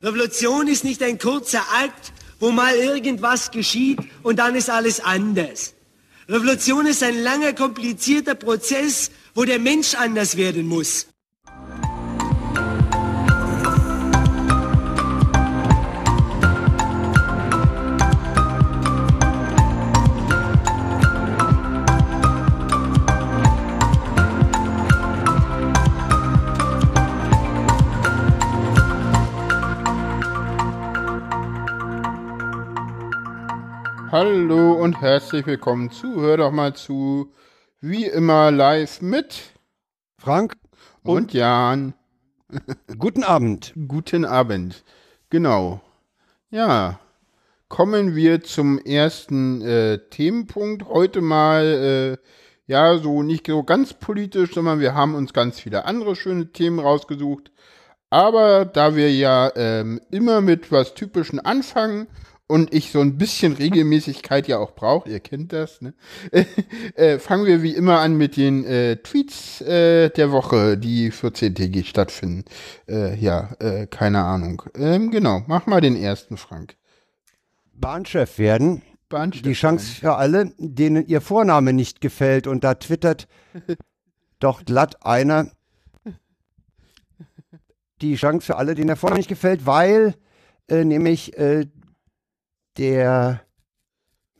Revolution ist nicht ein kurzer Akt, wo mal irgendwas geschieht und dann ist alles anders. Revolution ist ein langer, komplizierter Prozess, wo der Mensch anders werden muss. Hallo und herzlich willkommen zu Hör doch mal zu, wie immer live mit Frank und, und Jan. Guten Abend. Guten Abend. Genau. Ja, kommen wir zum ersten äh, Themenpunkt. Heute mal, äh, ja, so nicht so ganz politisch, sondern wir haben uns ganz viele andere schöne Themen rausgesucht. Aber da wir ja ähm, immer mit was Typischen anfangen und ich so ein bisschen Regelmäßigkeit ja auch brauche, ihr kennt das, ne? äh, fangen wir wie immer an mit den äh, Tweets äh, der Woche, die 14-tägig stattfinden. Äh, ja, äh, keine Ahnung. Ähm, genau, mach mal den ersten, Frank. Bahnchef werden. Bahnchef die Chance für alle, denen ihr Vorname nicht gefällt. Und da twittert doch glatt einer die Chance für alle, denen der Vorname nicht gefällt, weil äh, nämlich äh, der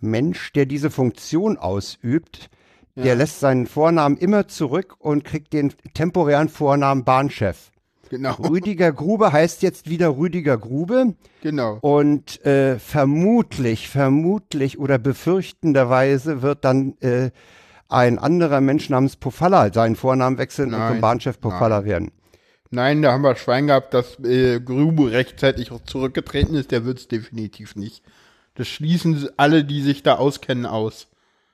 Mensch, der diese Funktion ausübt, ja. der lässt seinen Vornamen immer zurück und kriegt den temporären Vornamen Bahnchef. Genau. Rüdiger Grube heißt jetzt wieder Rüdiger Grube. Genau. Und äh, vermutlich, vermutlich oder befürchtenderweise wird dann äh, ein anderer Mensch namens Pofalla seinen Vornamen wechseln Nein. und zum Bahnchef Pofalla werden. Nein, da haben wir Schwein gehabt, dass äh, Grube rechtzeitig auch zurückgetreten ist. Der wird es definitiv nicht. Das schließen alle, die sich da auskennen, aus,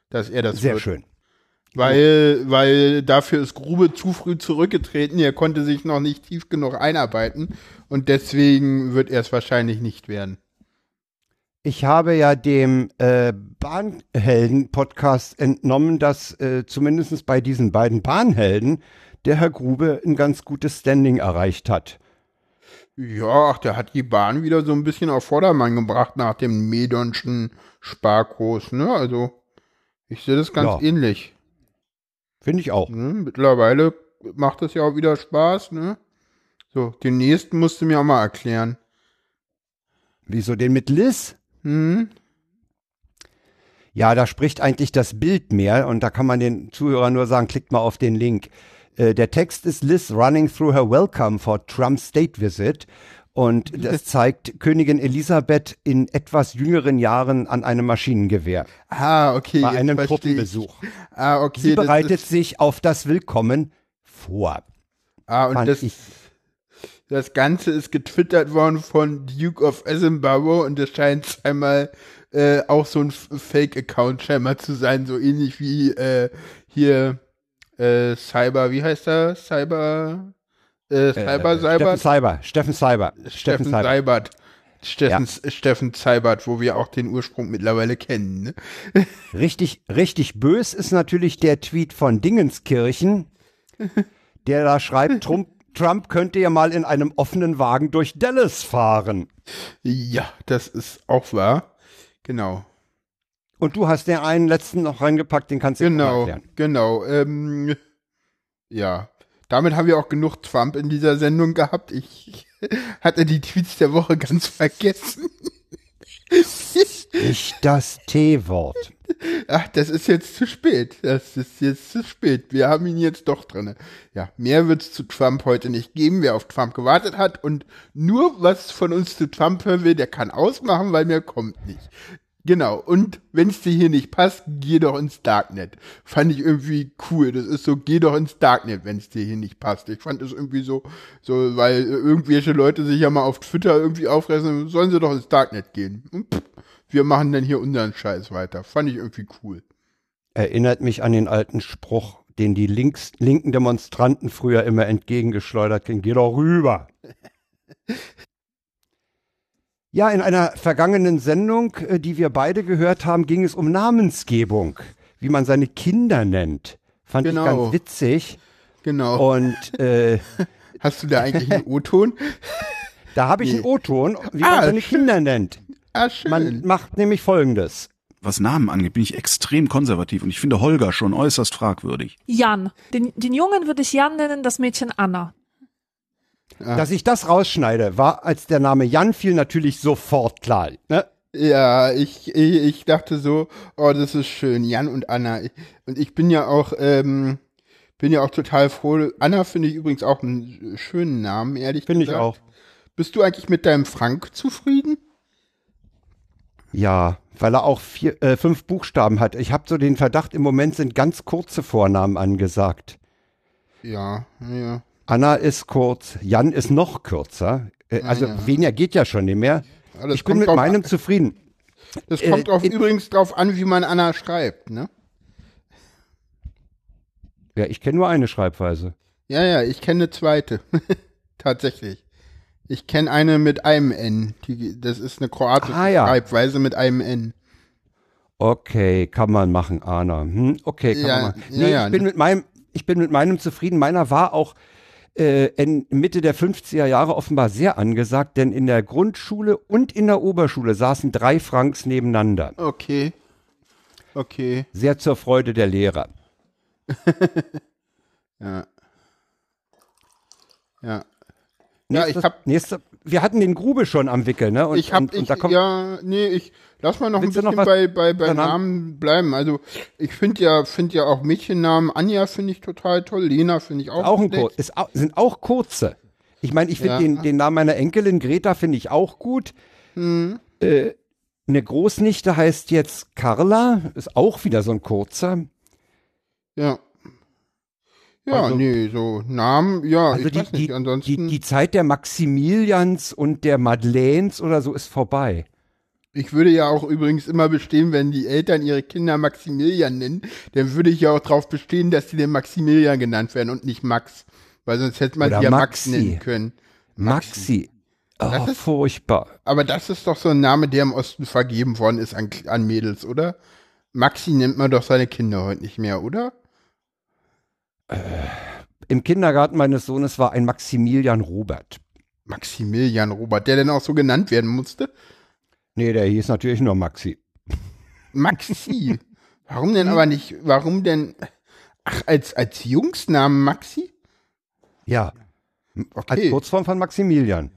dass er das Sehr wird. schön. Weil, weil dafür ist Grube zu früh zurückgetreten. Er konnte sich noch nicht tief genug einarbeiten und deswegen wird er es wahrscheinlich nicht werden. Ich habe ja dem äh, Bahnhelden-Podcast entnommen, dass äh, zumindest bei diesen beiden Bahnhelden der Herr Grube ein ganz gutes Standing erreicht hat. Ja, ach, der hat die Bahn wieder so ein bisschen auf Vordermann gebracht nach dem Medonschen Sparkurs, ne? Also, ich sehe das ganz ja. ähnlich. Finde ich auch. Ne? Mittlerweile macht das ja auch wieder Spaß, ne? So, den nächsten musst du mir auch mal erklären. Wieso den mit Liz? Hm? Ja, da spricht eigentlich das Bild mehr und da kann man den Zuhörern nur sagen, klickt mal auf den Link. Äh, der Text ist Liz running through her welcome for Trump's state visit. Und das zeigt Königin Elisabeth in etwas jüngeren Jahren an einem Maschinengewehr. Ah, okay. Bei einem Truppenbesuch. Ah, okay. Sie bereitet sich auf das Willkommen vor. Ah, und das, das Ganze ist getwittert worden von Duke of Edinburgh und es scheint einmal äh, auch so ein Fake-Account scheinbar zu sein, so ähnlich wie äh, hier äh, Cyber, wie heißt er? Cyber, äh, Cyber, äh, Steffen Cyber, Steffen Cyber, Steffen Seibert. Steffen, ja. Steffen Seibert, wo wir auch den Ursprung mittlerweile kennen. Ne? Richtig, richtig bös ist natürlich der Tweet von Dingenskirchen, der da schreibt, Trump, Trump könnte ja mal in einem offenen Wagen durch Dallas fahren. Ja, das ist auch wahr. Genau. Und du hast den einen letzten noch reingepackt, den kannst du genau, erklären. Genau, ähm, ja. Damit haben wir auch genug Trump in dieser Sendung gehabt. Ich hatte die Tweets der Woche ganz vergessen. Nicht das T-Wort. Ach, das ist jetzt zu spät. Das ist jetzt zu spät. Wir haben ihn jetzt doch drin. Ja, mehr wird es zu Trump heute nicht geben, wer auf Trump gewartet hat. Und nur was von uns zu Trump hören will, der kann ausmachen, weil mehr kommt nicht. Genau, und wenn es dir hier nicht passt, geh doch ins Darknet. Fand ich irgendwie cool. Das ist so, geh doch ins Darknet, wenn es dir hier nicht passt. Ich fand es irgendwie so, so, weil irgendwelche Leute sich ja mal auf Twitter irgendwie aufreißen, sollen sie doch ins Darknet gehen. Und pff, wir machen dann hier unseren Scheiß weiter. Fand ich irgendwie cool. Erinnert mich an den alten Spruch, den die links, linken Demonstranten früher immer entgegengeschleudert kriegen. Geh doch rüber. Ja, in einer vergangenen Sendung, äh, die wir beide gehört haben, ging es um Namensgebung, wie man seine Kinder nennt. Fand genau. ich ganz witzig. Genau. Und äh, hast du da eigentlich einen O-Ton? Da habe ich Nee. einen O-Ton, wie Ah, man seine schön. Kinder nennt. Ah, schön. Man macht nämlich folgendes. Was Namen angeht, bin ich extrem konservativ und ich finde Holger schon äußerst fragwürdig. Jan. Den, den Jungen würde ich Jan nennen, das Mädchen Anna. Dass ich das rausschneide, war, als der Name Jan fiel, natürlich sofort klar. Ne? Ja, ich, ich, ich dachte so, oh, das ist schön, Jan und Anna. Und ich bin ja auch, ähm, bin ja auch total froh. Anna finde ich übrigens auch einen schönen Namen, ehrlich Finde ich gesagt. auch. Bist du eigentlich mit deinem Frank zufrieden? Ja, weil er auch vier, äh, fünf Buchstaben hat. Ich habe so den Verdacht, im Moment sind ganz kurze Vornamen angesagt. Ja, ja. Anna ist kurz, Jan ist noch kürzer. Äh, also ja. weniger geht ja schon nicht mehr. Ja, ich bin mit drauf meinem an. zufrieden. Das Äh, kommt auch in- übrigens drauf an, wie man Anna schreibt, ne? Ja, ich kenne nur eine Schreibweise. Ja, ja, ich kenne eine zweite. Tatsächlich. Ich kenne eine mit einem N. Die, das ist eine kroatische Ah, ja. Schreibweise mit einem N. Okay, kann man machen, Anna. Hm, okay, kann Ja, man machen. Nee, ja. ich bin mit meinem, ich bin mit meinem zufrieden. Meiner war auch äh, in Mitte der 50er Jahre offenbar sehr angesagt, denn in der Grundschule und in der Oberschule saßen drei Franks nebeneinander. Okay. Okay. Sehr zur Freude der Lehrer. Ja. Ja. Ja, ich Nächstes- hab, nächste, wir hatten den Grube schon am Wickel, ne? Und, ich hab, und, und ich, da kommt, ja, nee, ich lass mal noch ein Willst du bisschen noch bei, bei, bei? Namen bleiben. Also, ich finde ja, finde ja auch Mädchennamen, Anja finde ich total toll, Lena finde ich auch, auch ein. Kur ist, au- sind auch kurze. Ich meine, ich finde Ja. den, den Namen meiner Enkelin Greta finde ich auch gut. Hm. Äh, eine Großnichte heißt jetzt Carla, ist auch wieder so ein kurzer. Ja. Ja, Also- nee, so Namen, ja, Also ich die, weiß nicht, die, ansonsten, die, die Zeit der Maximilians und der Madeleines oder so ist vorbei. Ich würde ja auch übrigens immer bestehen, wenn die Eltern ihre Kinder Maximilian nennen, dann würde ich ja auch darauf bestehen, dass die den Maximilian genannt werden und nicht Max. Weil sonst hätte man Oder sie ja Max Maxi. nennen können. Maxi. Oh, Das ist- furchtbar. Aber das ist doch so ein Name, der im Osten vergeben worden ist an, an Mädels, oder? Maxi nennt man doch seine Kinder heute nicht mehr, oder? Im Kindergarten meines Sohnes war ein Maximilian Robert. Maximilian Robert, der denn auch so genannt werden musste? Nee, der hieß natürlich nur Maxi. Maxi. warum denn aber nicht, warum denn, ach, als, als Jungsnamen Maxi? Ja, als Okay, Kurzform von Maximilian.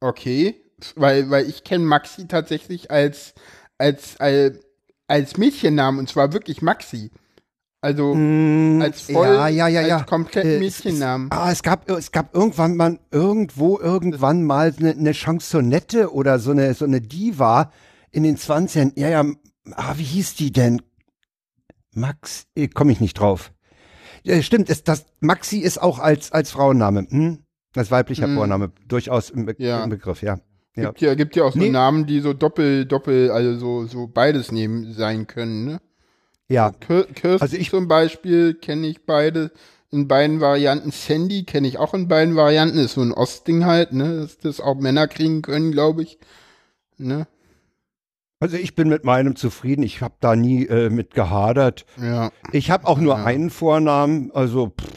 okay, weil, weil ich kenne Maxi tatsächlich als, als, als, als Mädchennamen und zwar wirklich Maxi. Also, als voll, ja, ja, ja, ja. als komplett Äh, Mädchennamen. Es, es, ah, es gab, es gab irgendwann mal, irgendwo, irgendwann mal eine, eine Chansonette oder so eine, so eine Diva in den 20ern. Ja, ja, ah, wie hieß die denn? Max, äh, komme ich nicht drauf. Ja, stimmt, ist das, Maxi ist auch als, als Frauenname, hm? als weiblicher Hm. Vorname, durchaus im, Be Ja. im Begriff, ja. ja. Gibt ja, gibt ja auch so Nee. Namen, die so doppel, doppel, also so, so beides nehmen sein können, ne? Ja, Kir Kirsten Also ich- zum Beispiel kenne ich beide in beiden Varianten. Sandy kenne ich auch in beiden Varianten. Ist so ein Ostding halt, ne? Dass das auch Männer kriegen können, glaube ich. Ne? also ich bin mit meinem zufrieden, ich habe da nie äh, mit gehadert. Ja. Ich habe auch nur Ja. einen Vornamen, also pff,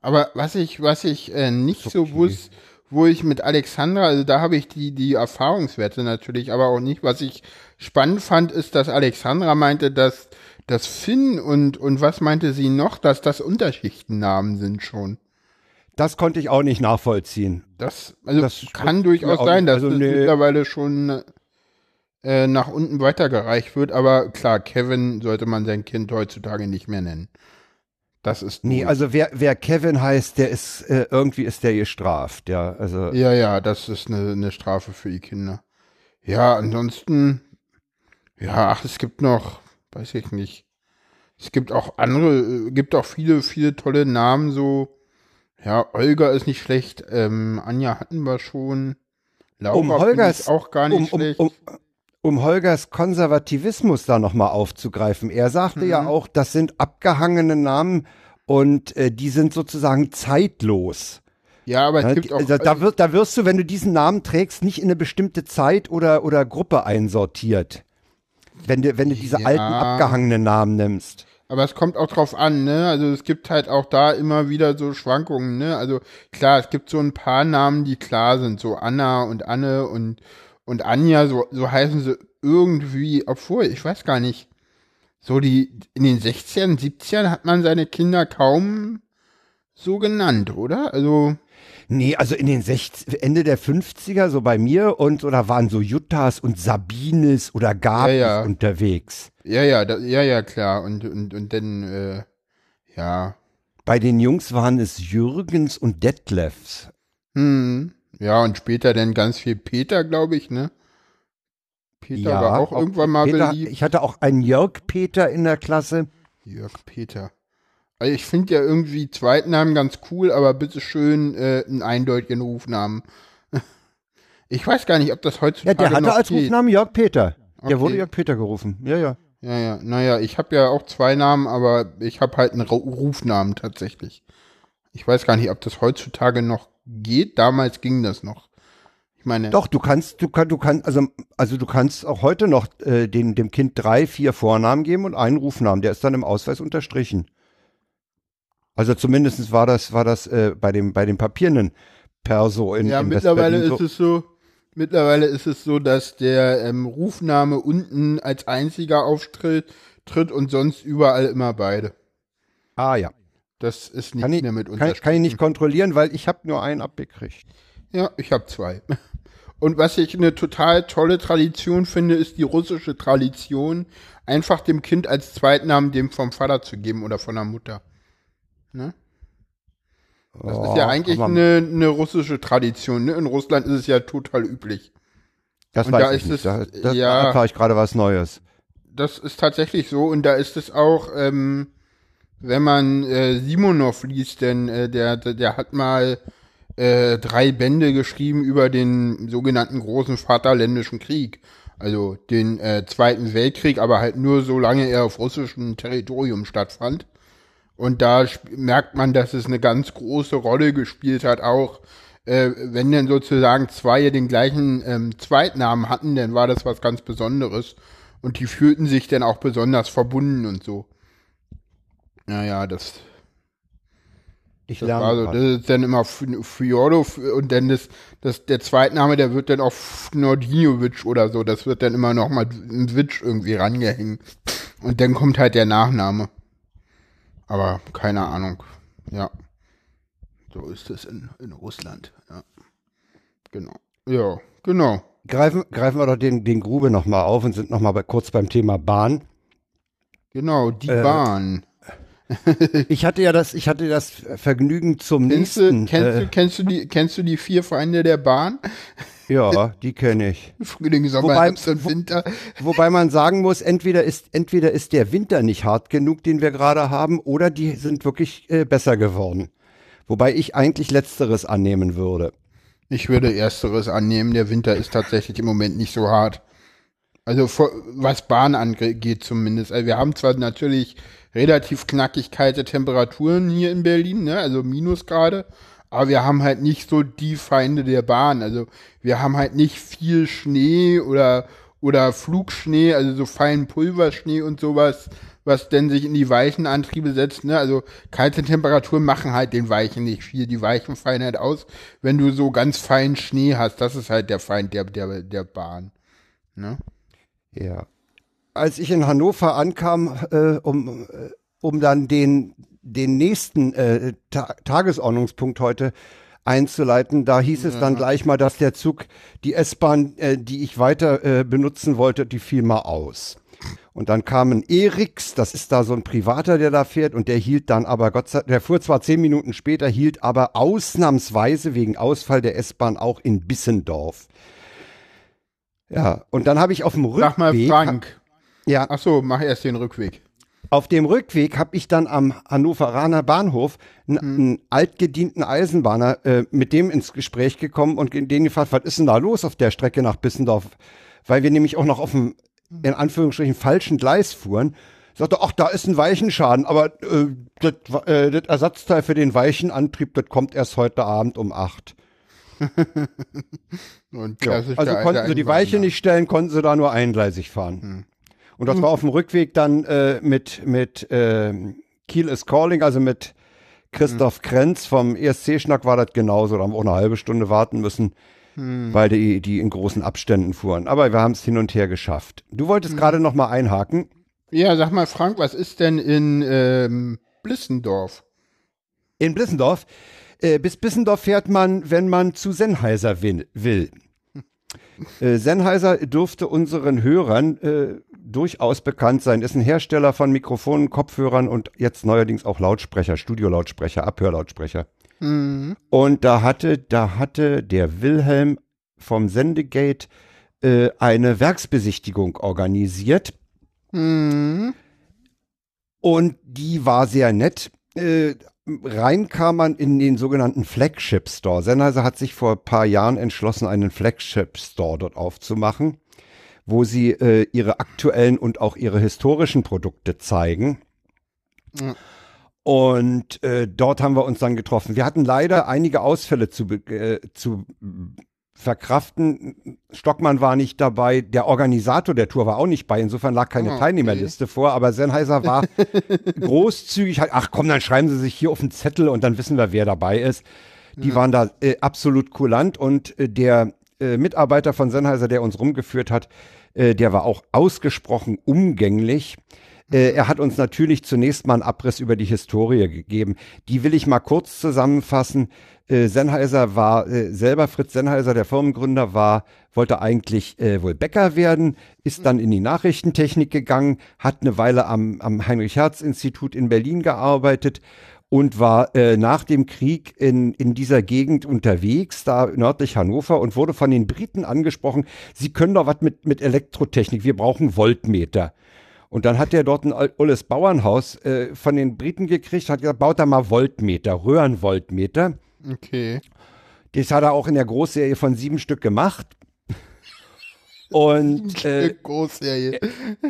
Aber was ich, was ich äh, nicht so Okay. wusste, wo ich mit Alexandra, also da habe ich die, die Erfahrungswerte natürlich, aber auch nicht. Was ich spannend fand, ist, dass Alexandra meinte, dass das Finn und, und was meinte sie noch, dass das Unterschichtennamen sind schon. das konnte ich auch nicht nachvollziehen. Das, also Das kann durchaus auch- sein, dass also das nee. mittlerweile schon äh, nach unten weitergereicht wird, aber klar, Kevin sollte man sein Kind heutzutage nicht mehr nennen. Das ist Nee, durch. also wer, wer Kevin heißt, der ist, äh, irgendwie ist der gestraft, ja. Also, ja, ja, das ist eine, eine Strafe für die Kinder. Ja, ansonsten, ja, ach, es gibt noch, weiß ich nicht. Es gibt auch andere, äh, gibt auch viele, viele tolle Namen so. Ja, Olga ist nicht schlecht, ähm, Anja hatten wir schon. Laura Um Holgers- auch gar nicht um, um, schlecht. um, um Holgers Konservativismus da nochmal aufzugreifen. Er sagte Mhm. ja auch, das sind abgehangene Namen und äh, die sind sozusagen zeitlos. Ja, aber es Ne? gibt auch. da, da, wird, da wirst du, wenn du diesen Namen trägst, nicht in eine bestimmte Zeit oder, oder Gruppe einsortiert. Wenn du, wenn du diese Ja. alten abgehangenen Namen nimmst. Aber es kommt auch drauf an, ne? Also es gibt halt auch da immer wieder so Schwankungen, ne? Also klar, es gibt so ein paar Namen, die klar sind, so Anna und Anne und und Anja, so, so heißen sie irgendwie, obwohl, ich weiß gar nicht, so die, in den 60ern, 70ern hat man seine Kinder kaum so genannt, oder? Also, Nee, also in den 60, Ende der 50er, so bei mir und so, da waren so Juttas und Sabines oder Gabis Ja, ja. unterwegs. ja, ja, da, ja, ja, klar. Und, und, und dann, äh, ja. Bei den Jungs waren es Jürgens und Detlefs. Hm. Ja, und später dann ganz viel Peter, glaube ich, ne? Peter war auch, irgendwann mal Peter, beliebt. Ich hatte auch einen Jörg Peter in der Klasse. Jörg Peter. Also ich finde ja irgendwie Zweitnamen ganz cool, aber bitte schön äh, einen eindeutigen Rufnamen. Ich weiß gar nicht, ob das Ja, heutzutage der hatte als geht. Rufnamen Jörg Peter. Der Okay. wurde Jörg Peter gerufen. Ja, ja. Ja, ja, naja, ich habe ja auch zwei Namen, aber ich habe halt einen Ru- Rufnamen tatsächlich. Ich weiß gar nicht, ob das heutzutage noch geht. Damals ging das noch. Ich meine, Doch, du kannst, du kannst, du kannst, also, also du kannst auch heute noch äh, den, dem Kind drei, vier Vornamen geben und einen Rufnamen. Der ist dann im Ausweis unterstrichen. Also zumindest war das, war das äh, bei dem, bei dem papierenden Perso in, ja, in mittlerweile ist so. es so, mittlerweile ist es so, dass der ähm, Rufname unten als einziger auftritt tritt und sonst überall immer beide. Ah ja. Das ist nicht Kann ich, mehr mit kann, unterstrichen. kann ich nicht kontrollieren, weil ich habe nur einen abgekriegt. Ja, ich habe zwei. Und was ich eine total tolle Tradition finde, ist die russische Tradition, einfach dem Kind als Zweitnamen dem vom Vater zu geben oder von der Mutter. Ne? Das ist ja eigentlich aber eine, eine russische Tradition. Ne? In Russland ist es ja total üblich. Das und weiß da ich ist nicht. es- Da, das, ja. da erfahre ich gerade was Neues. Das ist tatsächlich so. Und da ist es auch, ähm, wenn man äh, Simonov liest, denn äh, der, der, hat mal äh, drei Bände geschrieben über den sogenannten großen Vaterländischen Krieg. Also den äh, Zweiten Weltkrieg, aber halt nur solange er auf russischem Territorium stattfand. Und da merkt man, dass es eine ganz große Rolle gespielt hat, auch äh, wenn denn sozusagen zwei den gleichen ähm, Zweitnamen hatten, dann war das was ganz Besonderes. Und die fühlten sich dann auch besonders verbunden und so. Naja, das, Ich das lerne war so. gerade. Das ist dann immer F- Fjodor und dann das, das, der Zweitname, der wird dann auf Nordinovic oder so. Das wird dann immer noch mal ein Witsch irgendwie rangehängt. Und dann kommt halt der Nachname. Aber keine Ahnung. Ja. So ist es in, in Russland. Ja. Genau. Ja, genau. Greifen, greifen wir doch den, den Grube nochmal auf und sind nochmal bei, kurz beim Thema Bahn. Genau, die Äh, Bahn. Ich hatte ja das, ich hatte das Vergnügen zum Kennst du, nächsten. kennst, äh, du, kennst, du die, kennst du die vier Feinde der Bahn? ja, die kenne ich. Frühling, Sommer, Wobei- Herbst und wo- Winter. Wobei man sagen muss, entweder ist, entweder ist der Winter nicht hart genug, den wir gerade haben, oder die sind wirklich äh, besser geworden. Wobei ich eigentlich Letzteres annehmen würde. Ich würde ersteres annehmen. Der Winter ist tatsächlich im Moment nicht so hart. Also was Bahn angeht zumindest. Also wir haben zwar natürlich relativ knackig kalte Temperaturen hier in Berlin, ne? also Minusgrade, aber wir haben halt nicht so die Feinde der Bahn. Also wir haben halt nicht viel Schnee oder oder Flugschnee, also so feinen Pulverschnee und sowas, was denn sich in die weichen Antriebe setzt. Ne? Also kalte Temperaturen machen halt den Weichen nicht viel. Die Weichen fallen halt aus, wenn du so ganz feinen Schnee hast. Das ist halt der Feind der, der, der Bahn. Ne? Ja. Als ich in Hannover ankam, äh, um, äh, um dann den, den nächsten äh, Ta Tagesordnungspunkt heute einzuleiten, da hieß es dann gleich mal, dass der Zug, die S-Bahn, äh, die ich weiter äh, benutzen wollte, die fiel mal aus. Und dann kam ein Eriks, das ist da so ein Privater, der da fährt, und der hielt dann aber, Gott sei der fuhr zwar zehn Minuten später, hielt aber ausnahmsweise wegen Ausfall der S-Bahn auch in Bissendorf. Ja, und dann habe ich auf dem Rückweg. Sag mal Frank. Ja, Ach so, mach erst den Rückweg. auf dem Rückweg habe ich dann am Hannoveraner Bahnhof einen, Hm. einen altgedienten Eisenbahner äh, mit dem ins Gespräch gekommen und den gefragt, was ist denn da los auf der Strecke nach Bissendorf? Weil wir nämlich auch noch auf dem, in Anführungsstrichen, falschen Gleis fuhren. Sagte, ach, da ist ein Weichenschaden, aber äh, das äh, das Ersatzteil für den Weichenantrieb, das kommt erst heute Abend um acht. Also konnten sie die Weiche nicht stellen, konnten sie da nur eingleisig fahren. Hm. Und das war auf dem Rückweg dann äh, mit, mit äh, Kiel is Calling, also mit Christoph Krenz vom ESC-Schnack war das genauso. Da haben wir auch eine halbe Stunde warten müssen, weil die, die in großen Abständen fuhren. Aber wir haben es hin und her geschafft. Du wolltest gerade noch mal einhaken. Ja, sag mal, Frank, was ist denn in ähm, Blissendorf? In Blissendorf. Äh, bis Bissendorf fährt man, wenn man zu Sennheiser will. Äh, Sennheiser dürfte unseren Hörern äh, durchaus bekannt sein. Ist ein Hersteller von Mikrofonen, Kopfhörern und jetzt neuerdings auch Lautsprecher, Studiolautsprecher, Abhörlautsprecher. Und da hatte, da hatte der Wilhelm vom Sendegate äh, eine Werksbesichtigung organisiert. Und die war sehr nett. Äh, rein kam man in den sogenannten Flagship Store. Sennheiser hat sich vor ein paar Jahren entschlossen, einen Flagship Store dort aufzumachen, wo sie äh, ihre aktuellen und auch ihre historischen Produkte zeigen. Und äh, dort haben wir uns dann getroffen. Wir hatten leider einige Ausfälle zu, äh, zu verkraften. Stockmann war nicht dabei, der Organisator der Tour war auch nicht bei, insofern lag keine okay. Teilnehmerliste vor, aber Sennheiser war großzügig, halt, ach komm, dann schreiben Sie sich hier auf den Zettel und dann wissen wir, wer dabei ist. Die waren da äh, absolut kulant und äh, der äh, Mitarbeiter von Sennheiser, der uns rumgeführt hat, äh, der war auch ausgesprochen umgänglich. Äh, er hat uns natürlich zunächst mal einen Abriss über die Historie gegeben. Die will ich mal kurz zusammenfassen. Äh, Sennheiser war äh, selber Fritz Sennheiser, der Firmengründer, war wollte eigentlich äh, wohl Bäcker werden, ist dann in die Nachrichtentechnik gegangen, hat eine Weile am, am Heinrich-Herz-Institut in Berlin gearbeitet und war äh, nach dem Krieg in, in dieser Gegend unterwegs, da nördlich Hannover, und wurde von den Briten angesprochen, sie können doch was mit, mit Elektrotechnik, wir brauchen Voltmeter. Und dann hat er dort ein olles Bauernhaus äh, von den Briten gekriegt, hat gesagt, baut da mal Voltmeter, Röhrenvoltmeter. Okay. Das hat er auch in der Großserie von sieben Stück gemacht. Und äh, Großserie.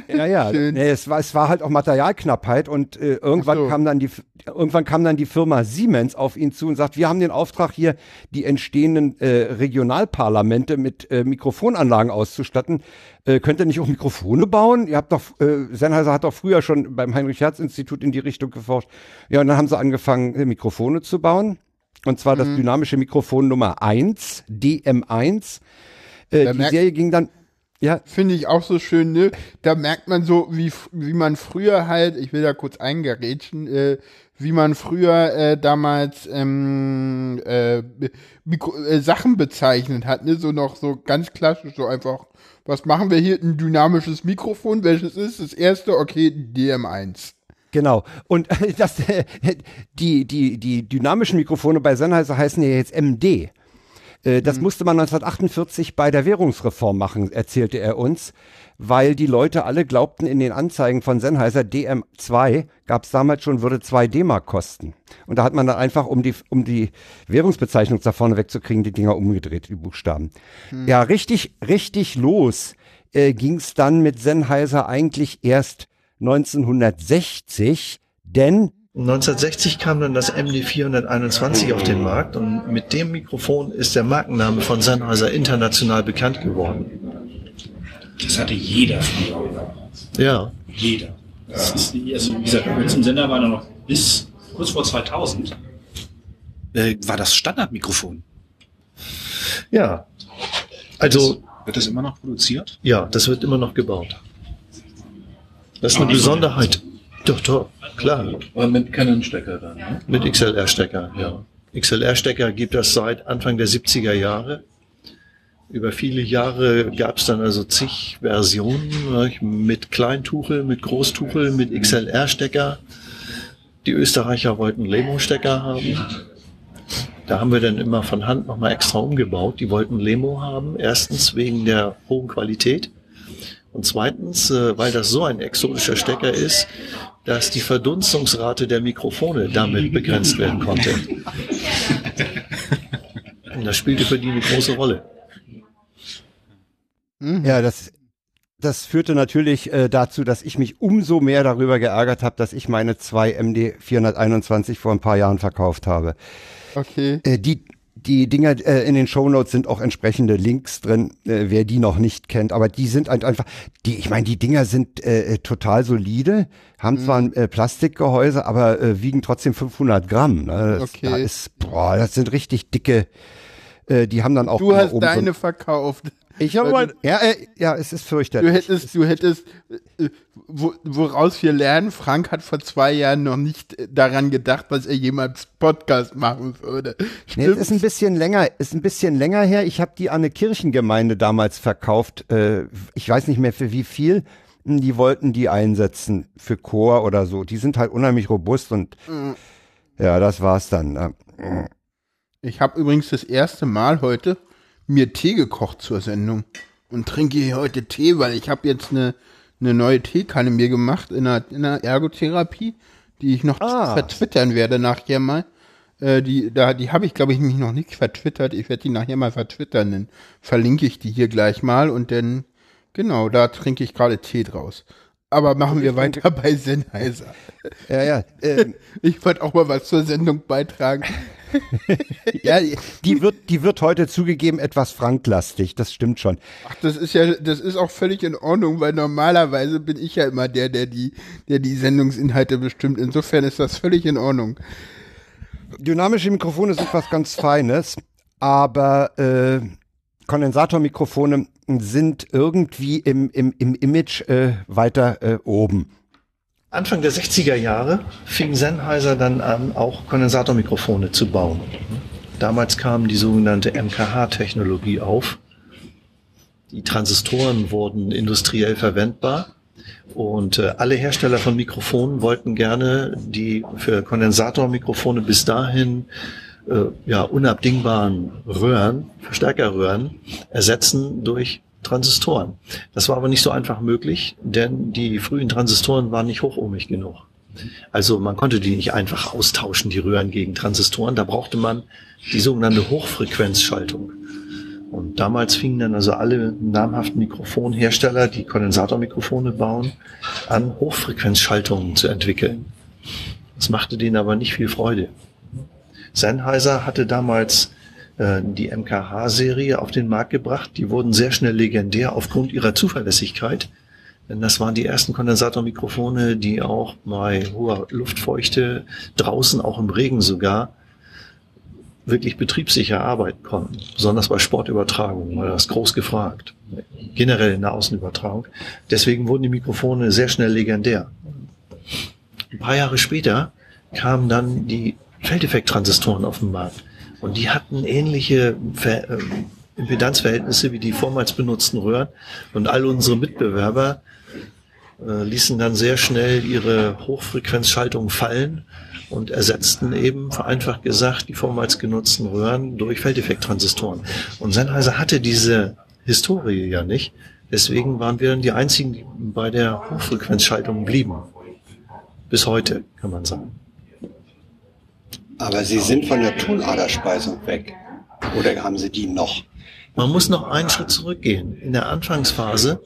ja, ja, Schön. nee, es, war, es war halt auch Materialknappheit und äh, irgendwann so. kam dann die irgendwann kam dann die Firma Siemens auf ihn zu und sagt, wir haben den Auftrag hier die entstehenden äh, Regionalparlamente mit äh, Mikrofonanlagen auszustatten. Äh, könnt ihr nicht auch Mikrofone bauen? Ihr habt doch äh, Sennheiser hat doch früher schon beim Heinrich Herz Institut in die Richtung geforscht. Ja, und dann haben sie angefangen äh, Mikrofone zu bauen. Und zwar Mhm. das dynamische Mikrofon Nummer 1, DM1. Äh, die Serie ging dann ja, Finde ich auch so schön, ne? Da merkt man so, wie, wie man früher halt, ich will da kurz eingerätschen, äh, wie man früher äh, damals ähm, äh, Mikro äh, Sachen bezeichnet hat, ne? So noch so ganz klassisch, so einfach, was machen wir hier? Ein dynamisches Mikrofon, welches ist? Das erste, okay, DM1. Genau. Und das, äh, die, die, die dynamischen Mikrofone bei Sennheiser heißen ja jetzt MD. Äh, Das musste man 1948 bei der Währungsreform machen, erzählte er uns, weil die Leute alle glaubten in den Anzeigen von Sennheiser DM2 gab es damals schon, würde 2 D-Mark kosten. Und da hat man dann einfach, um die, um die Währungsbezeichnung da vorne wegzukriegen, die Dinger umgedreht, die Buchstaben. Ja, richtig, richtig los äh, ging es dann mit Sennheiser eigentlich erst 1960, denn 1960 kam dann das MD421 auf den Markt und mit dem Mikrofon ist der Markenname von Sennheiser international bekannt geworden. Das hatte jeder früher. Ja, Jeder. Das ist, also wie gesagt, mit zum Sender war noch bis kurz vor 2000. Äh, war das Standardmikrofon? ja. Also, Wird das immer noch produziert? ja, das wird immer noch gebaut. Das ist eine Besonderheit. Doch, doch, klar. Aber mit Canon-Stecker dann, ne? Mit XLR-Stecker, ja. XLR-Stecker gibt es seit Anfang der 70er Jahre. Über viele Jahre gab es dann also zig Versionen nicht? mit Kleintuchel, mit Großtuchel, mit XLR-Stecker. Die Österreicher wollten Lemo-Stecker haben. Da haben wir dann immer von Hand nochmal extra umgebaut. Die wollten Lemo haben. Erstens wegen der hohen Qualität. Und zweitens, äh, weil das so ein exotischer Stecker ist, dass die Verdunstungsrate der Mikrofone damit begrenzt werden konnte. Und das spielte für die eine große Rolle. Ja, das, das führte natürlich äh, dazu, dass ich mich umso mehr darüber geärgert habe, dass ich meine zwei MD 421 vor ein paar Jahren verkauft habe. Okay. Äh, die, die Dinger äh, in den Shownotes sind auch entsprechende Links drin, äh, wer die noch nicht kennt. Aber die sind halt einfach, die, ich meine, die Dinger sind äh, total solide, haben zwar ein äh, Plastikgehäuse, aber äh, wiegen trotzdem 500 Gramm. Ne? Das, Okay. da ist, boah, das sind richtig dicke. Äh, die haben dann auch Du hast oben so ein- deine verkauft. Ich habe mal, ja, äh, ja, es ist fürchterlich. Du hättest, du hättest, äh, wo, woraus wir lernen, Frank hat vor zwei Jahren noch nicht äh, daran gedacht, was er jemals Podcast machen würde. Nee, es ist ein bisschen länger, ist ein bisschen länger her. Ich habe die an eine Kirchengemeinde damals verkauft. Äh, ich weiß nicht mehr für wie viel. Hm, Die wollten die einsetzen für Chor oder so. Die sind halt unheimlich robust und ja, das war's dann. ne? Ich habe übrigens das erste Mal heute mir Tee gekocht zur Sendung und trinke hier heute Tee, weil ich habe jetzt eine, eine neue Teekanne mir gemacht in einer, in einer Ergotherapie, die ich noch Ah. vertwittern werde nachher mal. Äh, die da, die habe ich, glaube ich, mich noch nicht vertwittert. Ich werde die nachher mal vertwittern. Dann verlinke ich die hier gleich mal und dann, genau, da trinke ich gerade Tee draus. Aber machen wir weiter bei Sennheiser. Ja, ja. ähm, Ich wollte auch mal was zur Sendung beitragen. Ja, die wird, die wird heute zugegeben etwas franklastig. Das stimmt schon. Ach, das ist ja, das ist auch völlig in Ordnung, weil normalerweise bin ich ja immer der, der die, der die Sendungsinhalte bestimmt. Insofern ist das völlig in Ordnung. Dynamische Mikrofone sind was ganz Feines, aber äh, Kondensatormikrofone sind irgendwie im, im, im Image äh, weiter äh, oben. Anfang der 60er Jahre fing Sennheiser dann an, auch Kondensatormikrofone zu bauen. Damals kam die sogenannte MKH-Technologie auf. Die Transistoren wurden industriell verwendbar und äh, alle Hersteller von Mikrofonen wollten gerne die für Kondensatormikrofone bis dahin äh, ja, unabdingbaren Röhren, Verstärkerröhren, ersetzen durch Transistoren. Das war aber nicht so einfach möglich, denn die frühen Transistoren waren nicht hochohmig genug. Also man konnte die nicht einfach austauschen, die Röhren gegen Transistoren. Da brauchte man die sogenannte Hochfrequenzschaltung. Und damals fingen dann also alle namhaften Mikrofonhersteller, die Kondensatormikrofone bauen, an Hochfrequenzschaltungen zu entwickeln. Das machte denen aber nicht viel Freude. Sennheiser hatte damals die MKH-Serie auf den Markt gebracht. Die wurden sehr schnell legendär aufgrund ihrer Zuverlässigkeit. Denn das waren die ersten Kondensatormikrofone, die auch bei hoher Luftfeuchte, draußen auch im Regen sogar, wirklich betriebssicher arbeiten konnten. Besonders bei Sportübertragungen war das groß gefragt. Generell in der Außenübertragung. Deswegen wurden die Mikrofone sehr schnell legendär. Ein paar Jahre später kamen dann die Feldeffekt-Transistoren auf den Markt. Und die hatten ähnliche Ver äh, Impedanzverhältnisse wie die vormals benutzten Röhren. Und all unsere Mitbewerber äh, ließen dann sehr schnell ihre Hochfrequenzschaltung fallen und ersetzten eben, vereinfacht gesagt, die vormals genutzten Röhren durch Feldeffekt-Transistoren. Und Sennheiser hatte diese Historie ja nicht. Deswegen waren wir dann die einzigen, die bei der Hochfrequenzschaltung blieben. Bis heute, kann man sagen. Aber Sie sind von der Tonaderspeisung weg. Oder haben Sie die noch? Man muss noch einen Schritt zurückgehen. In der Anfangsphase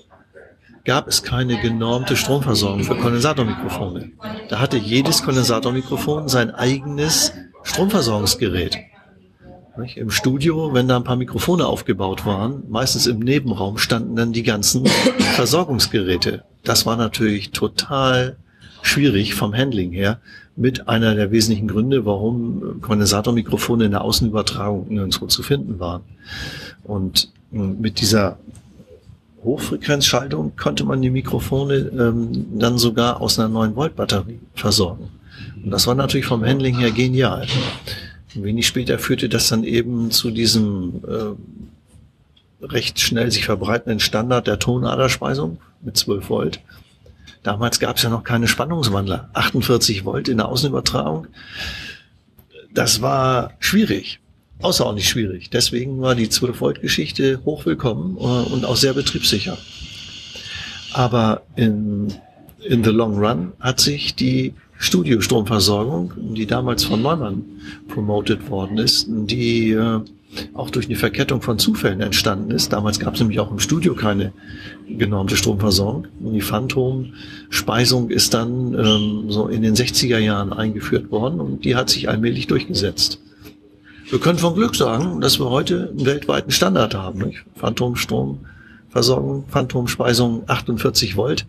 gab es keine genormte Stromversorgung für Kondensatormikrofone. Da hatte jedes Kondensatormikrofon sein eigenes Stromversorgungsgerät. Im Studio, wenn da ein paar Mikrofone aufgebaut waren, meistens im Nebenraum standen dann die ganzen Versorgungsgeräte. Das war natürlich total schwierig vom Handling her, mit einer der wesentlichen Gründe, warum Kondensatormikrofone in der Außenübertragung nirgendwo zu finden waren. Und mh, mit dieser Hochfrequenzschaltung konnte man die Mikrofone ähm, dann sogar aus einer 9 Volt Batterie versorgen. Und das war natürlich vom Handling her genial. Wenig später führte das dann eben zu diesem äh, recht schnell sich verbreitenden Standard der Tonaderspeisung mit 12 Volt. Damals gab es ja noch keine Spannungswandler. 48 Volt in der Außenübertragung. Das war schwierig. Außerordentlich schwierig. Deswegen war die 12 Volt Geschichte hochwillkommen äh, und auch sehr betriebssicher. Aber in, in the long run hat sich die Studiostromversorgung, die damals von Neumann promoted worden ist, die äh, auch durch eine Verkettung von Zufällen entstanden ist. Damals gab es nämlich auch im Studio keine genormte Stromversorgung. Und die Phantom-Speisung ist dann ähm, so in den 60er Jahren eingeführt worden und die hat sich allmählich durchgesetzt. Wir können von Glück sagen, dass wir heute einen weltweiten Standard haben. Nicht? Phantomstromversorgung, Phantomspeisung 48 Volt.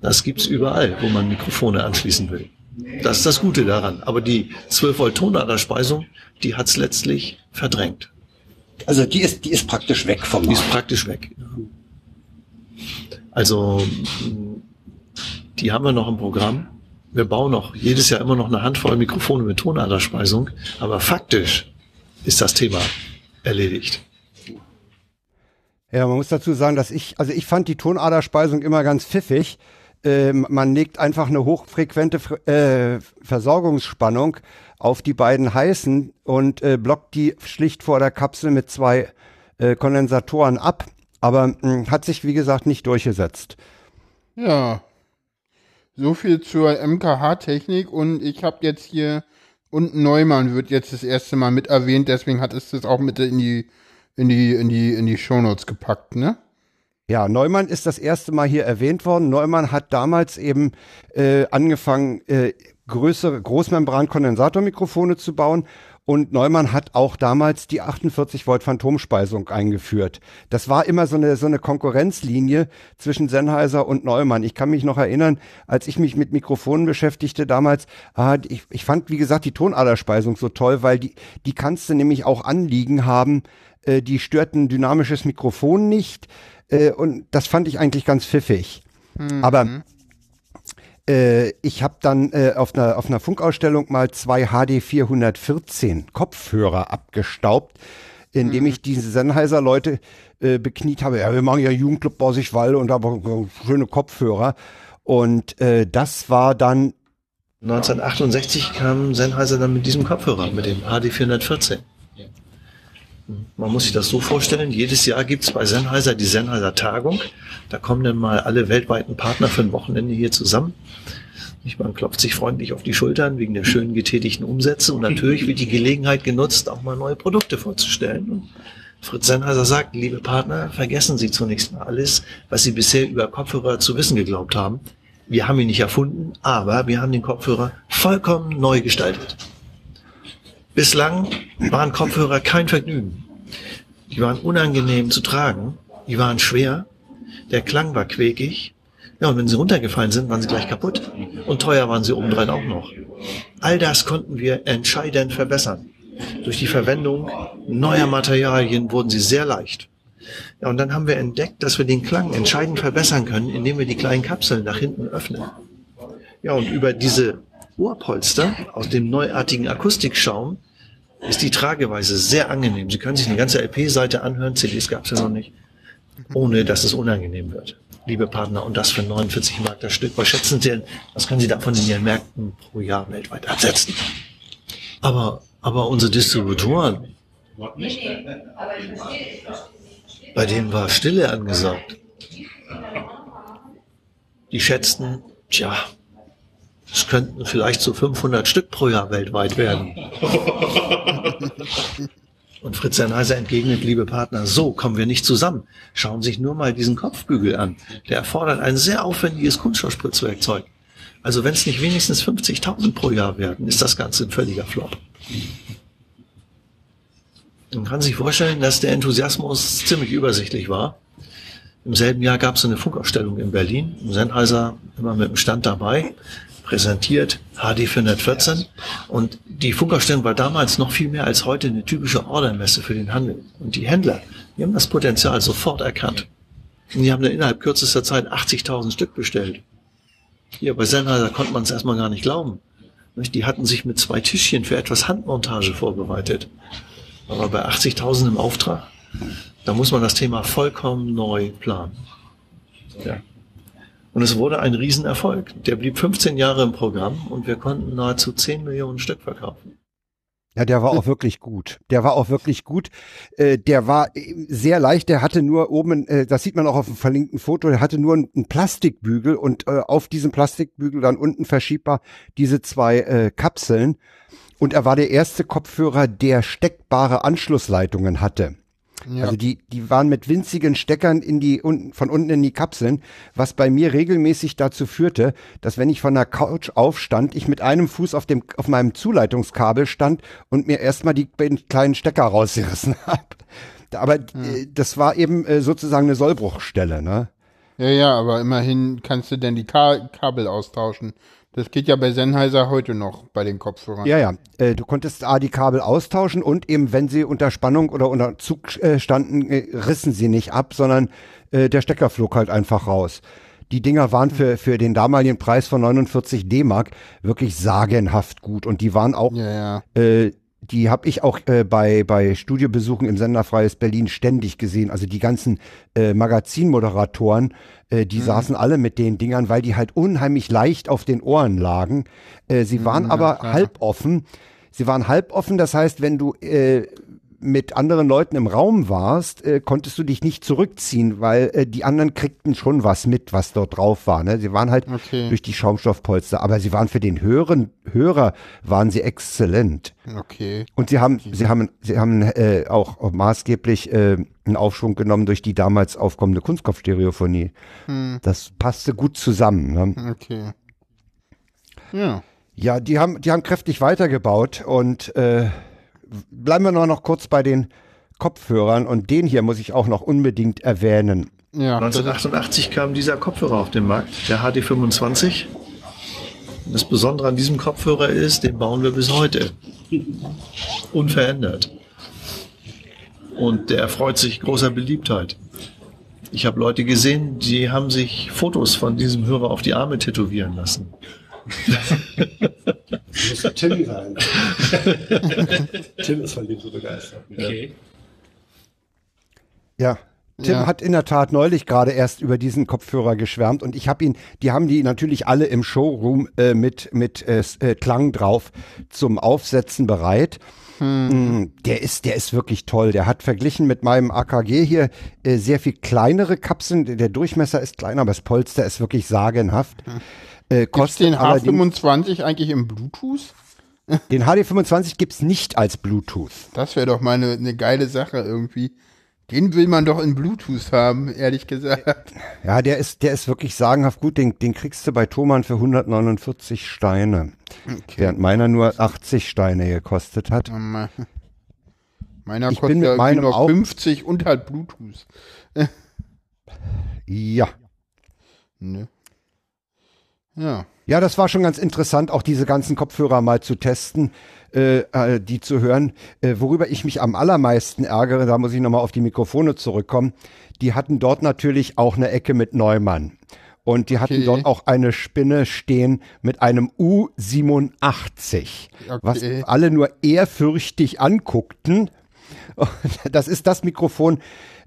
Das gibt's überall, wo man Mikrofone anschließen will. Das ist das Gute daran. Aber die 12 Volt Tonaderspeisung, die hat's letztlich verdrängt. Also die ist, die ist praktisch weg vom Die ist praktisch weg. Also die haben wir noch im Programm. Wir bauen noch jedes Jahr immer noch eine Handvoll Mikrofone mit Tonaderspeisung, aber faktisch ist das Thema erledigt. Ja, man muss dazu sagen, dass ich, also ich fand die Tonaderspeisung immer ganz pfiffig. Ähm, man legt einfach eine hochfrequente Fre- äh, Versorgungsspannung auf die beiden heißen und äh, blockt die schlicht vor der Kapsel mit zwei äh, Kondensatoren ab. Aber mh, hat sich, wie gesagt, nicht durchgesetzt. Ja. So viel zur MKH-Technik und ich habe jetzt hier und Neumann wird jetzt das erste Mal mit erwähnt, deswegen hat es das auch mit in die in die in die in die Shownotes gepackt, ne? Ja, Neumann ist das erste Mal hier erwähnt worden. Neumann hat damals eben äh, angefangen, äh, größere Großmembran-Kondensatormikrofone zu bauen. Und Neumann hat auch damals die 48 Volt Phantomspeisung eingeführt. Das war immer so eine, so eine Konkurrenzlinie zwischen Sennheiser und Neumann. Ich kann mich noch erinnern, als ich mich mit Mikrofonen beschäftigte damals, ah, ich, ich fand, wie gesagt, die Tonaderspeisung so toll, weil die, die kannst du nämlich auch anliegen haben. Äh, die stört ein dynamisches Mikrofon nicht. Äh, und das fand ich eigentlich ganz pfiffig. Aber äh, ich habe dann äh, auf, einer, auf einer Funkausstellung mal zwei HD 414 Kopfhörer abgestaubt, indem ich diese Sennheiser-Leute äh, bekniet habe. Ja, wir machen ja Jugendclub Borsigwall und aber äh, schöne Kopfhörer. Und äh, das war dann 1968 kam Sennheiser dann mit diesem Kopfhörer, mit dem HD414. Man muss sich das so vorstellen, jedes Jahr gibt's bei Sennheiser die Sennheiser Tagung. Da kommen dann mal alle weltweiten Partner für ein Wochenende hier zusammen. Man klopft sich freundlich auf die Schultern wegen der schönen getätigten Umsätze und natürlich wird die Gelegenheit genutzt, auch mal neue Produkte vorzustellen. Und Fritz Sennheiser sagt, liebe Partner, vergessen Sie zunächst mal alles, was Sie bisher über Kopfhörer zu wissen geglaubt haben. Wir haben ihn nicht erfunden, aber wir haben den Kopfhörer vollkommen neu gestaltet. Bislang waren Kopfhörer kein Vergnügen. Die waren unangenehm zu tragen, die waren schwer, der Klang war quäkig. Ja, und wenn sie runtergefallen sind, waren sie gleich kaputt. Und teuer waren sie obendrein auch noch. All das konnten wir entscheidend verbessern. Durch die Verwendung neuer Materialien wurden sie sehr leicht. Ja, und dann haben wir entdeckt, dass wir den Klang entscheidend verbessern können, indem wir die kleinen Kapseln nach hinten öffnen. Ja, und über diese Ohrpolster aus dem neuartigen Akustikschaum ist die Trageweise sehr angenehm. Sie können sich eine ganze LP-Seite anhören, CDs gab es ja noch nicht, ohne dass es unangenehm wird. Liebe Partner, und das für 49 Mark das Stück. Was schätzen Sie denn, was können Sie davon in Ihren Märkten pro Jahr weltweit absetzen? Aber, aber unsere Distributoren, bei denen war Stille angesagt. Die schätzten, tja, es könnten vielleicht so 500 Stück pro Jahr weltweit werden. Und Fritz Sennheiser entgegnet, liebe Partner, so kommen wir nicht zusammen. Schauen Sie sich nur mal diesen Kopfbügel an. Der erfordert ein sehr aufwendiges Kunststoffspritzwerkzeug. Also wenn es nicht wenigstens 50.000 pro Jahr werden, ist das Ganze ein völliger Flop. Man kann sich vorstellen, dass der Enthusiasmus ziemlich übersichtlich war. Im selben Jahr gab es eine Funkausstellung in Berlin. Sennheiser immer mit dem Stand dabei, präsentiert HD 414. Und die Funkausstellung war damals noch viel mehr als heute eine typische Ordermesse für den Handel. Und die Händler, die haben das Potenzial sofort erkannt. Und die haben dann innerhalb kürzester Zeit 80.000 Stück bestellt. Hier bei Sennheiser konnte man es erstmal gar nicht glauben. Die hatten sich mit zwei Tischchen für etwas Handmontage vorbereitet. Aber bei 80.000 im Auftrag, da muss man das Thema vollkommen neu planen. Ja. Und es wurde ein Riesenerfolg. Der blieb 15 Jahre im Programm und wir konnten nahezu 10 Millionen Stück verkaufen. Ja, der war auch wirklich gut. Der war auch wirklich gut. Äh, der war äh, sehr leicht. Der hatte nur oben, äh, das sieht man auch auf dem verlinkten Foto, der hatte nur einen Plastikbügel und auf diesem Plastikbügel dann unten verschiebbar diese zwei Kapseln. Und er war der erste Kopfhörer, der steckbare Anschlussleitungen hatte. Ja. Also die, die waren mit winzigen Steckern in die, von unten in die Kapseln, was bei mir regelmäßig dazu führte, dass wenn ich von der Couch aufstand, ich mit einem Fuß auf dem, auf meinem Zuleitungskabel stand und mir erstmal die kleinen Stecker rausgerissen habe. Aber äh, das war eben äh, sozusagen eine Sollbruchstelle, ne? Ja, ja, aber immerhin kannst du denn die Ka Kabel austauschen. Das geht ja bei Sennheiser heute noch bei den Kopfhörern. Ja, ja. Äh, du konntest A, die Kabel austauschen und eben, wenn sie unter Spannung oder unter Zug äh, standen, äh, rissen sie nicht ab, sondern äh, der Stecker flog halt einfach raus. Die Dinger waren für, für den damaligen Preis von 49 D-Mark wirklich sagenhaft gut und die waren auch, Ja, ja. Die habe ich auch äh, bei, bei Studiobesuchen im Senderfreies Berlin ständig gesehen. Also die ganzen äh, Magazinmoderatoren, äh, die saßen alle mit den Dingern, weil die halt unheimlich leicht auf den Ohren lagen. Äh, sie waren aber halboffen. Sie waren halboffen, das heißt, wenn du äh, mit anderen Leuten im Raum warst, äh, konntest du dich nicht zurückziehen, weil äh, die anderen kriegten schon was mit, was dort drauf war. Ne? Sie waren halt Okay. durch die Schaumstoffpolster, aber sie waren für den höheren Hörer waren sie exzellent. Okay. Und sie haben, sie haben, sie haben äh, auch maßgeblich äh, einen Aufschwung genommen durch die damals aufkommende Kunstkopfstereophonie. Das passte gut zusammen. Ne? Okay. Ja. Ja, die haben, die haben kräftig weitergebaut und äh, bleiben wir noch, noch kurz bei den Kopfhörern und den hier muss ich auch noch unbedingt erwähnen. Ja. das ist- 1988 kam dieser Kopfhörer auf den Markt, der HD25. Das Besondere an diesem Kopfhörer ist, den bauen wir bis heute. Unverändert. Und der erfreut sich großer Beliebtheit. Ich habe Leute gesehen, die haben sich Fotos von diesem Hörer auf die Arme tätowieren lassen. Muss Tim sein. Tim ist von dem so begeistert. Okay. Ja. Tim Ja. hat in der Tat neulich gerade erst über diesen Kopfhörer geschwärmt und ich habe ihn, die haben die natürlich alle im Showroom äh, mit mit äh, äh, Klang drauf zum Aufsetzen bereit. Mm, Der ist, der ist wirklich toll. Der hat verglichen mit meinem AKG hier äh, sehr viel kleinere Kapseln. Der Durchmesser ist kleiner, aber das Polster ist wirklich sagenhaft. Äh, Gibt's kostet den allerdings, H25 eigentlich im Bluetooth? den HD25 gibt's nicht als Bluetooth. Das wäre doch mal eine eine geile Sache irgendwie. Den will man doch in Bluetooth haben, ehrlich gesagt. Ja, der ist, der ist wirklich sagenhaft gut. Den, den kriegst du bei Thomann für 149 Steine. Während meiner nur 80 Steine gekostet hat. Meiner Ich kostet bin ja meinem noch auch- 50 und halt Bluetooth. Ja. Ne? Ja. Ja, das war schon ganz interessant, auch diese ganzen Kopfhörer mal zu testen, äh, äh, die zu hören. Äh, worüber ich mich am allermeisten ärgere, da muss ich nochmal auf die Mikrofone zurückkommen, die hatten dort natürlich auch eine Ecke mit Neumann. Und die hatten Okay. dort auch eine Spinne stehen mit einem U87, was Okay. alle nur ehrfürchtig anguckten. Das ist das Mikrofon,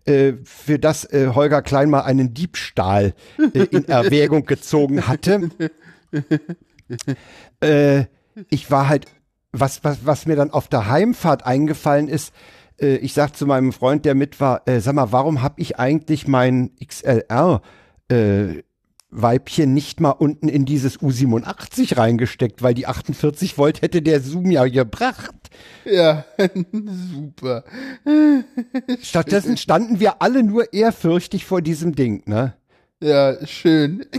äh, für das äh, Holger Klein mal einen Diebstahl äh, in Erwägung gezogen hatte. Äh, ich war halt, was, was, was mir dann auf der Heimfahrt eingefallen ist, äh, ich sag zu meinem Freund, der mit war, sag mal, warum habe ich eigentlich mein XLR äh, Weibchen nicht mal unten in dieses U87 reingesteckt, weil die 48 Volt hätte der Zoom ja gebracht. Ja, super. Stattdessen standen wir alle nur ehrfürchtig vor diesem Ding, ne? Ja, schön.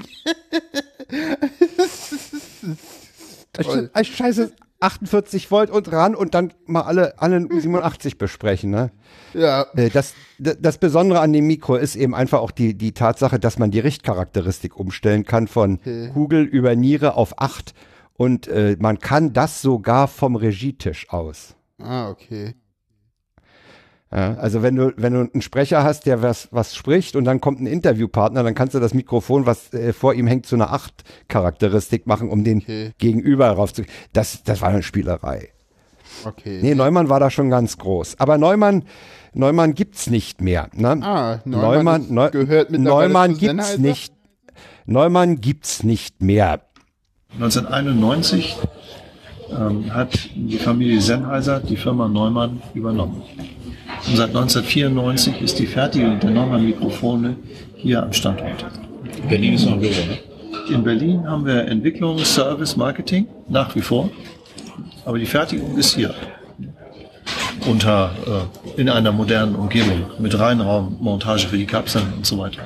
Toll. Sch- Scheiße, 48 Volt und ran und dann mal alle, alle ein U87 besprechen, ne? Ja, Äh, Das, das Besondere an dem Mikro ist eben einfach auch die, die Tatsache, dass man die Richtcharakteristik umstellen kann von Kugel über Niere auf 8 und äh, man kann das sogar vom Regietisch aus. ah, okay. Ja, also wenn du, wenn du einen Sprecher hast, der was, was spricht und dann kommt ein Interviewpartner, dann kannst du das Mikrofon, was äh, vor ihm hängt, zu einer 8-Charakteristik machen, um den Okay. Gegenüber raufzu. Das, das war eine Spielerei. Okay. Nee, Neumann war da schon ganz groß. Aber Neumann, Neumann gibt's nicht mehr. Ne? Ah, Neumann ist- Neu- gehört mittlerweile Neumann gibt's Sennheiser? nicht. Neumann gibt's nicht mehr. 1991 ähm, hat die Familie Sennheiser die Firma Neumann übernommen. Und seit 1994 ist die Fertigung der Neumann-Mikrofone hier am Standort. Berlin ist noch ein Büro, ne? In Berlin haben wir Entwicklung, Service, Marketing nach wie vor, aber die Fertigung ist hier. unter äh, in einer modernen Umgebung mit Reinraummontage für die Kapseln und so weiter.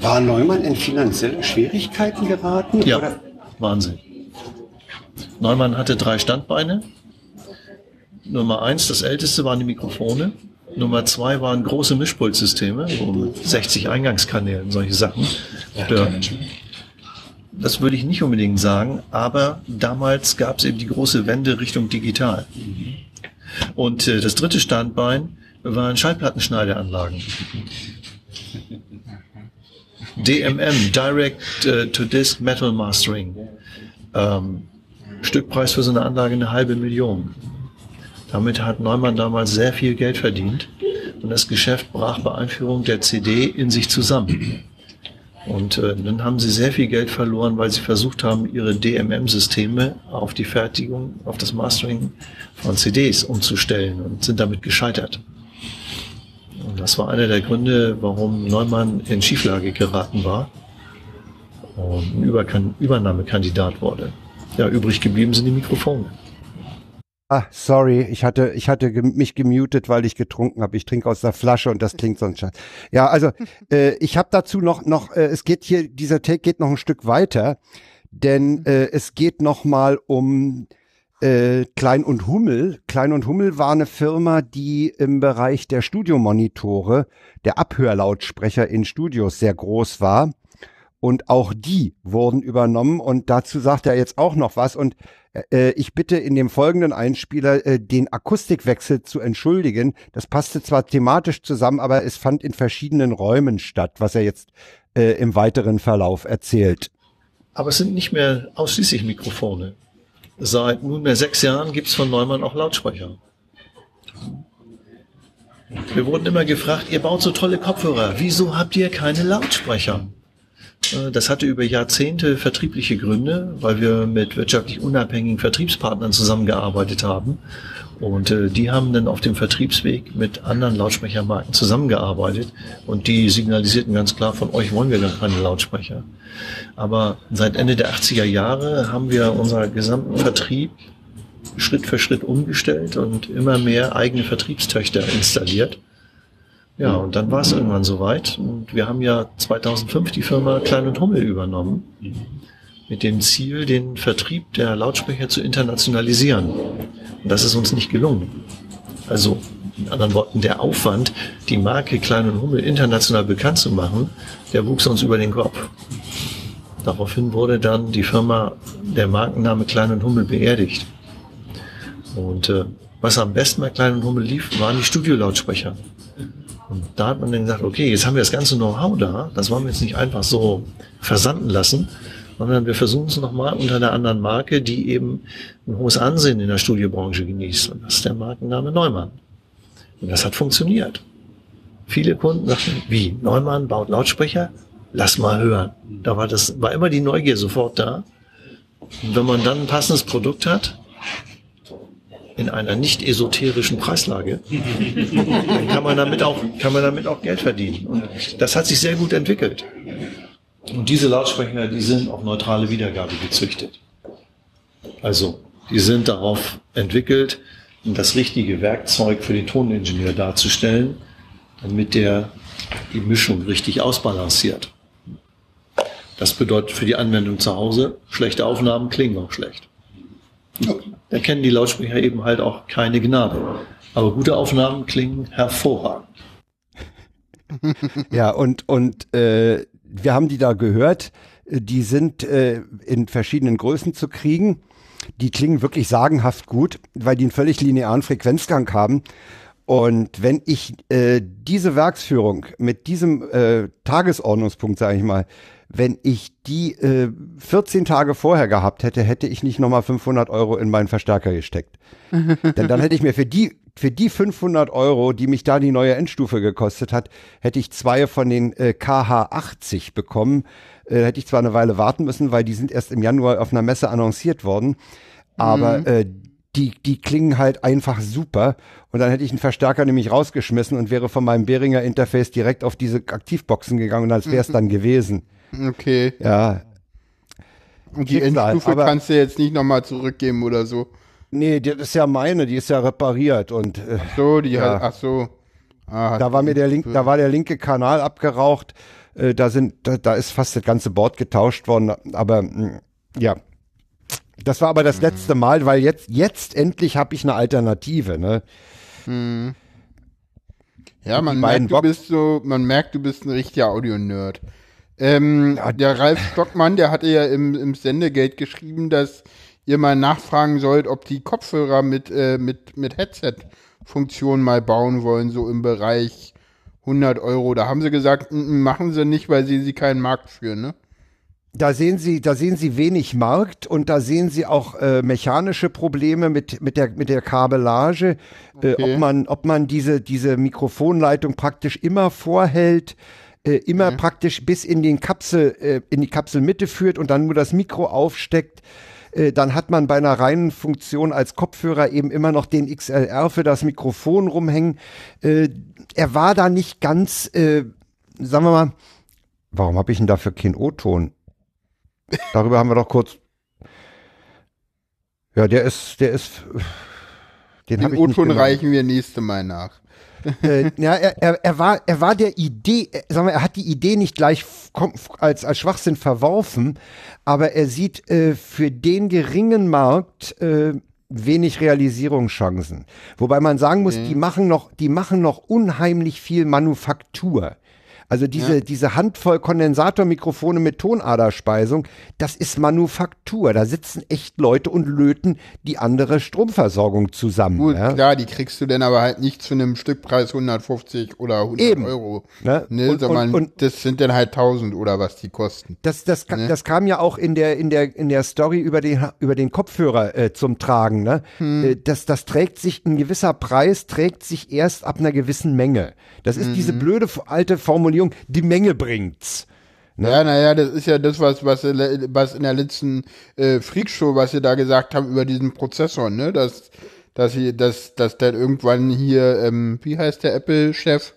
War Neumann in finanzielle Schwierigkeiten geraten? Ja, Oder? Wahnsinn. Neumann hatte drei Standbeine. Nummer eins, das älteste waren die Mikrofone. Nummer zwei waren große Mischpultsysteme, so mit 60 Eingangskanälen, solche Sachen. Ja. Das würde ich nicht unbedingt sagen, aber damals gab es eben die große Wende Richtung digital. Und äh, das dritte Standbein waren Schallplattenschneideanlagen. DMM, Direct äh, to Disc Metal Mastering. Ähm, Stückpreis für so eine Anlage eine halbe Million. Damit hat Neumann damals sehr viel Geld verdient und das Geschäft brach bei Einführung der CD in sich zusammen. Und äh, dann haben sie sehr viel Geld verloren, weil sie versucht haben, ihre DMM-Systeme auf die Fertigung, auf das Mastering von CDs umzustellen und sind damit gescheitert. Und das war einer der Gründe, warum Neumann in Schieflage geraten war und ein Übernahmekandidat wurde. Ja, übrig geblieben sind die Mikrofone. Ah, sorry, ich hatte, ich hatte mich gemutet, weil ich getrunken habe. Ich trinke aus der Flasche und das klingt sonst scheiße. Ja, also äh, ich habe dazu noch, noch, äh, es geht hier, dieser Take geht noch ein Stück weiter, denn äh, es geht noch mal um äh, Klein und Hummel. Klein und Hummel war eine Firma, die im Bereich der Studiomonitore, der Abhörlautsprecher in Studios sehr groß war. Und auch die wurden übernommen. Und dazu sagt er jetzt auch noch was. Und äh, ich bitte in dem folgenden Einspieler äh, den Akustikwechsel zu entschuldigen. Das passte zwar thematisch zusammen, aber es fand in verschiedenen Räumen statt, was er jetzt äh, im weiteren Verlauf erzählt. Aber es sind nicht mehr ausschließlich Mikrofone. Seit nunmehr sechs Jahren gibt es von Neumann auch Lautsprecher. Wir wurden immer gefragt, ihr baut so tolle Kopfhörer, wieso habt ihr keine Lautsprecher? Äh, Das hatte über Jahrzehnte vertriebliche Gründe, weil wir mit wirtschaftlich unabhängigen Vertriebspartnern zusammengearbeitet haben. Und äh, die haben dann auf dem Vertriebsweg mit anderen Lautsprechermarken zusammengearbeitet und die signalisierten ganz klar, von euch wollen wir gar keine Lautsprecher. Aber seit Ende der 80er Jahre haben wir unseren gesamten Vertrieb Schritt für Schritt umgestellt und immer mehr eigene Vertriebstöchter installiert. Ja, und dann war es irgendwann soweit. Und wir haben ja 2005 die Firma Klein und Hummel übernommen. Mit dem Ziel, den Vertrieb der Lautsprecher zu internationalisieren. Und das ist uns nicht gelungen. Also, in anderen Worten, der Aufwand, die Marke Klein und Hummel international bekannt zu machen, der wuchs uns über den Kopf. Daraufhin wurde dann die Firma, der Markenname Klein und Hummel beerdigt. Und äh, was am besten bei Klein und Hummel lief, waren die Studiolautsprecher. Und da hat man dann gesagt, okay, jetzt haben wir das ganze Know-how da, das wollen wir jetzt nicht einfach so versanden lassen, sondern wir versuchen es nochmal unter einer anderen Marke, die eben ein hohes Ansehen in der Studiobranche genießt. Und das ist der Markenname Neumann. Und das hat funktioniert. Viele Kunden sagten, wie, Neumann baut Lautsprecher? Lass mal hören. Da war das, war immer die Neugier sofort da. Und wenn man dann ein passendes Produkt hat, in einer nicht esoterischen Preislage, dann kann man damit auch, kann man damit auch Geld verdienen. Und das hat sich sehr gut entwickelt. Und diese Lautsprecher, die sind auf neutrale Wiedergabe gezüchtet. Also, die sind darauf entwickelt, das richtige Werkzeug für den Toningenieur darzustellen, damit der die Mischung richtig ausbalanciert. Das bedeutet für die Anwendung zu Hause, schlechte Aufnahmen klingen auch schlecht. Da kennen die Lautsprecher eben halt auch keine Gnade. Aber gute Aufnahmen klingen hervorragend. Ja, und, und äh, wir haben die da gehört. Die sind äh, in verschiedenen Größen zu kriegen. Die klingen wirklich sagenhaft gut, weil die einen völlig linearen Frequenzgang haben. Und wenn ich äh, diese Werksführung mit diesem äh, Tagesordnungspunkt, sage ich mal, wenn ich die äh, 14 Tage vorher gehabt hätte, hätte ich nicht nochmal 500 Euro in meinen Verstärker gesteckt. Denn dann hätte ich mir für die, für die 500 Euro, die mich da die neue Endstufe gekostet hat, hätte ich zwei von den äh, KH80 bekommen. Äh, hätte ich zwar eine Weile warten müssen, weil die sind erst im Januar auf einer Messe annonciert worden. Aber äh, die, die klingen halt einfach super. Und dann hätte ich einen Verstärker nämlich rausgeschmissen und wäre von meinem Behringer Interface direkt auf diese Aktivboxen gegangen und als wäre es dann gewesen. Okay. Ja. Und die Schicksal, Endstufe kannst du jetzt nicht nochmal zurückgeben oder so. Nee, das ist ja meine, die ist ja repariert und äh, So, die Ja. hat, ach so. Ah, da war mir der link, da war der linke Kanal abgeraucht. Äh, da sind, da, da ist fast das ganze Board getauscht worden. Aber mh, ja, das war aber Mhm. das letzte Mal, weil jetzt, jetzt endlich habe ich eine Alternative. Ne? Ja, man merkt, du bist so, man merkt, du bist ein richtiger Audio-Nerd. Ähm, der Ralf Stockmann, der hatte ja im, im Sendegate geschrieben, dass ihr mal nachfragen sollt, ob die Kopfhörer mit, äh, mit, mit Headset-Funktion mal bauen wollen, so im Bereich 100 Euro. Da haben sie gesagt, "Mm, mm, machen sie nicht, weil sie sie keinen Markt führen, ne? Da sehen Sie, da sehen Sie wenig Markt und da sehen Sie auch äh, mechanische Probleme mit mit der mit der Kabellage, äh, Okay. ob man ob man diese diese Mikrofonleitung praktisch immer vorhält, äh, immer praktisch bis in den Kapsel äh, in die Kapselmitte führt und dann nur das Mikro aufsteckt. Äh, dann hat man bei einer reinen Funktion als Kopfhörer eben immer noch den XLR für das Mikrofon rumhängen. Äh, er war da nicht ganz, äh, sagen wir mal, warum habe ich denn dafür keinen O-Ton? Darüber haben wir doch kurz. Ja, der ist, der ist. Den, Den O-Ton reichen wir nächste Mal nach. Äh, ja, er, er, er war, er war der Idee, äh, sagen wir, er hat die Idee nicht gleich als, als Schwachsinn verworfen, aber er sieht äh, für den geringen Markt äh, wenig Realisierungschancen. Wobei man sagen muss, die machen noch, die machen noch unheimlich viel Manufaktur. Also diese, diese Handvoll Kondensatormikrofone mit Tonaderspeisung, das ist Manufaktur. Da sitzen echt Leute und löten die andere Stromversorgung zusammen. Gut, ja. klar, die kriegst du dann aber halt nicht zu einem Stückpreis 150 oder 100 Eben. Euro. Ne? Ne, Und- sondern und- und- das sind dann halt 1000 oder was die kosten. Das, das, ka- das kam ja auch in der, in der, in der Story über den, über den Kopfhörer äh, zum Tragen. Ne? Äh, das, das trägt sich, ein gewisser Preis trägt sich erst ab einer gewissen Menge. Das ist diese blöde alte Formulierung, die Menge bringt's. Ja, naja, das ist ja das, was, was, was in der letzten äh, Freakshow, was sie da gesagt haben über diesen Prozessor, ne? Dass, dass sie, dass, dass dann irgendwann hier, ähm, wie heißt der Apple-Chef?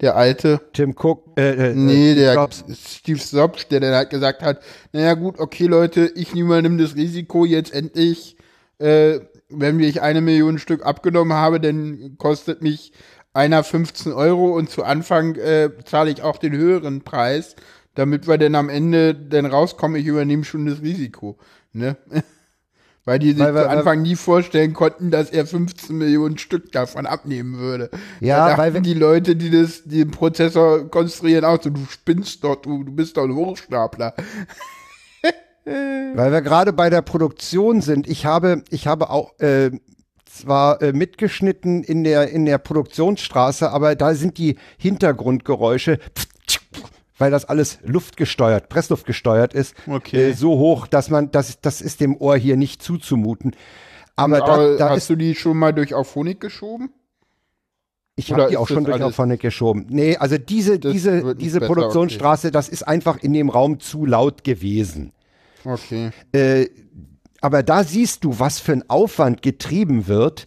Der alte? Tim Cook, äh, äh, Nee, äh, der Jobs. Steve Jobs, der dann halt gesagt hat, naja gut, okay Leute, ich übernehme das Risiko jetzt endlich, äh, wenn ich eine Million Stück abgenommen habe, dann kostet mich einer 15 Euro und zu Anfang äh, zahle ich auch den höheren Preis, damit wir dann am Ende dann rauskommen, ich übernehme schon das Risiko. Ne? Weil die sich Weil wir- zu Anfang nie vorstellen konnten, dass er 15 Millionen Stück davon abnehmen würde. Ja, da weil die Leute, die das, die den Prozessor konstruieren, auch so, du spinnst doch, du, du bist doch ein Hochstapler. Weil wir gerade bei der Produktion sind. Ich habe, ich habe auch äh, zwar äh, mitgeschnitten in der in der Produktionsstraße, aber da sind die Hintergrundgeräusche, weil das alles luftgesteuert, Pressluftgesteuert ist, Okay. äh, so hoch, dass man das das ist dem Ohr hier nicht zuzumuten. Aber da, Aber da hast ist, du die schon mal durch Auphonic geschoben? ich habe die auch schon durch Auphonic geschoben. Nee, also diese diese diese Produktionsstraße, das ist einfach in dem Raum zu laut gewesen. Okay. Äh, aber da siehst du, was für ein Aufwand getrieben wird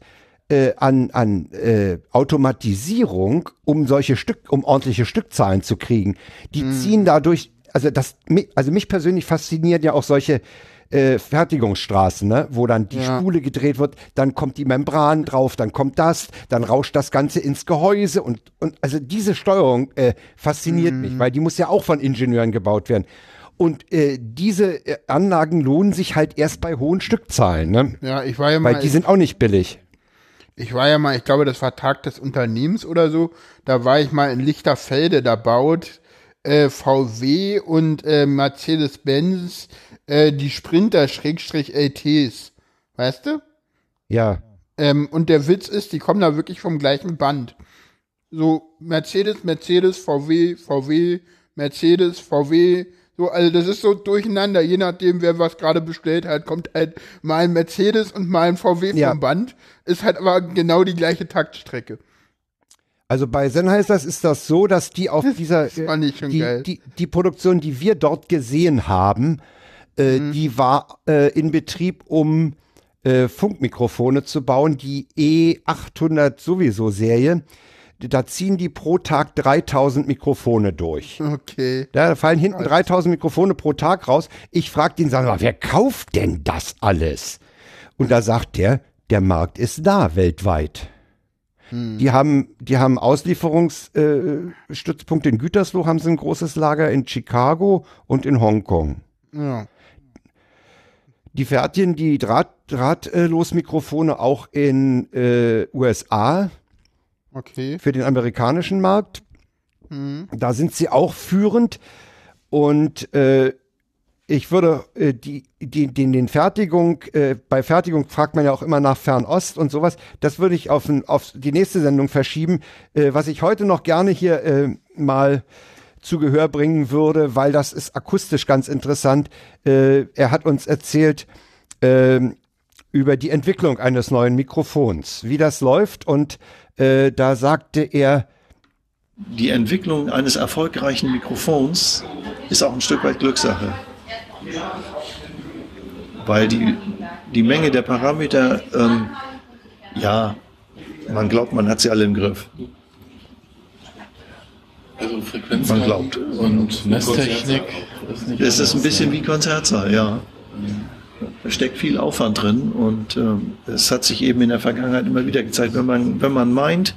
äh, an, an äh, Automatisierung, um solche Stück, um ordentliche Stückzahlen zu kriegen. Die ziehen dadurch, also das, also mich persönlich faszinieren ja auch solche äh, Fertigungsstraßen, ne? wo dann die Ja. Spule gedreht wird, dann kommt die Membran drauf, dann kommt das, dann rauscht das Ganze ins Gehäuse und, und also diese Steuerung äh, fasziniert mich, weil die muss ja auch von Ingenieuren gebaut werden. Und äh, diese äh, Anlagen lohnen sich halt erst bei hohen Stückzahlen, ne? Ja, ich war ja Weil mal, die sind auch nicht billig. ich war ja mal, ich glaube, das war Tag des Unternehmens oder so. Da war ich mal in Lichterfelde, da baut äh, VW und äh, Mercedes-Benz äh, die Sprinter-LTs. Weißt du? Ja. Ähm, und der Witz ist, die kommen da wirklich vom gleichen Band. So Mercedes, Mercedes, VW, VW, Mercedes, VW. So, also das ist so durcheinander, je nachdem, wer was gerade bestellt hat, kommt halt mal ein Mercedes und mal ein VW Ja. vom Band. Ist halt aber genau die gleiche Taktstrecke. Also bei Sennheisers ist das so, dass die auf dieser Das ich schon die, geil. die, die Produktion, die wir dort gesehen haben, äh, Mhm. die war äh, in Betrieb, um äh, Funkmikrofone zu bauen, die E800 sowieso Serie. Da ziehen die pro Tag 3000 Mikrofone durch. Okay. Da fallen hinten 3000 Mikrofone pro Tag raus. Ich frage den, sag mal, wer kauft denn das alles? Und da sagt der, der Markt ist da weltweit. Die haben, die haben Auslieferungsstützpunkte äh, in Gütersloh, haben sie ein großes Lager in Chicago und in Hongkong. Ja. Die fertigen die Draht, Drahtlosmikrofone auch in äh, USA Okay. für den amerikanischen Markt. Da sind sie auch führend. Und äh, ich würde äh, die, die, den, den Fertigung, äh, bei Fertigung fragt man ja auch immer nach Fernost und sowas. Das würde ich auf, ein, auf die nächste Sendung verschieben. Äh, was ich heute noch gerne hier äh, mal zu Gehör bringen würde, weil das ist akustisch ganz interessant. Äh, er hat uns erzählt ähm, über die Entwicklung eines neuen Mikrofons, wie das läuft. Und äh, da sagte er, Die Entwicklung eines erfolgreichen Mikrofons ist auch ein Stück weit Glückssache. Weil die, die Menge der Parameter, ähm, ja, man glaubt, man hat sie alle im Griff. Also Frequenz Man glaubt. und Messtechnik ist nicht Es ist ein bisschen wie Konzertsaal, ja. Da steckt viel Aufwand drin und ähm, es hat sich eben in der Vergangenheit immer wieder gezeigt, wenn man, wenn man meint,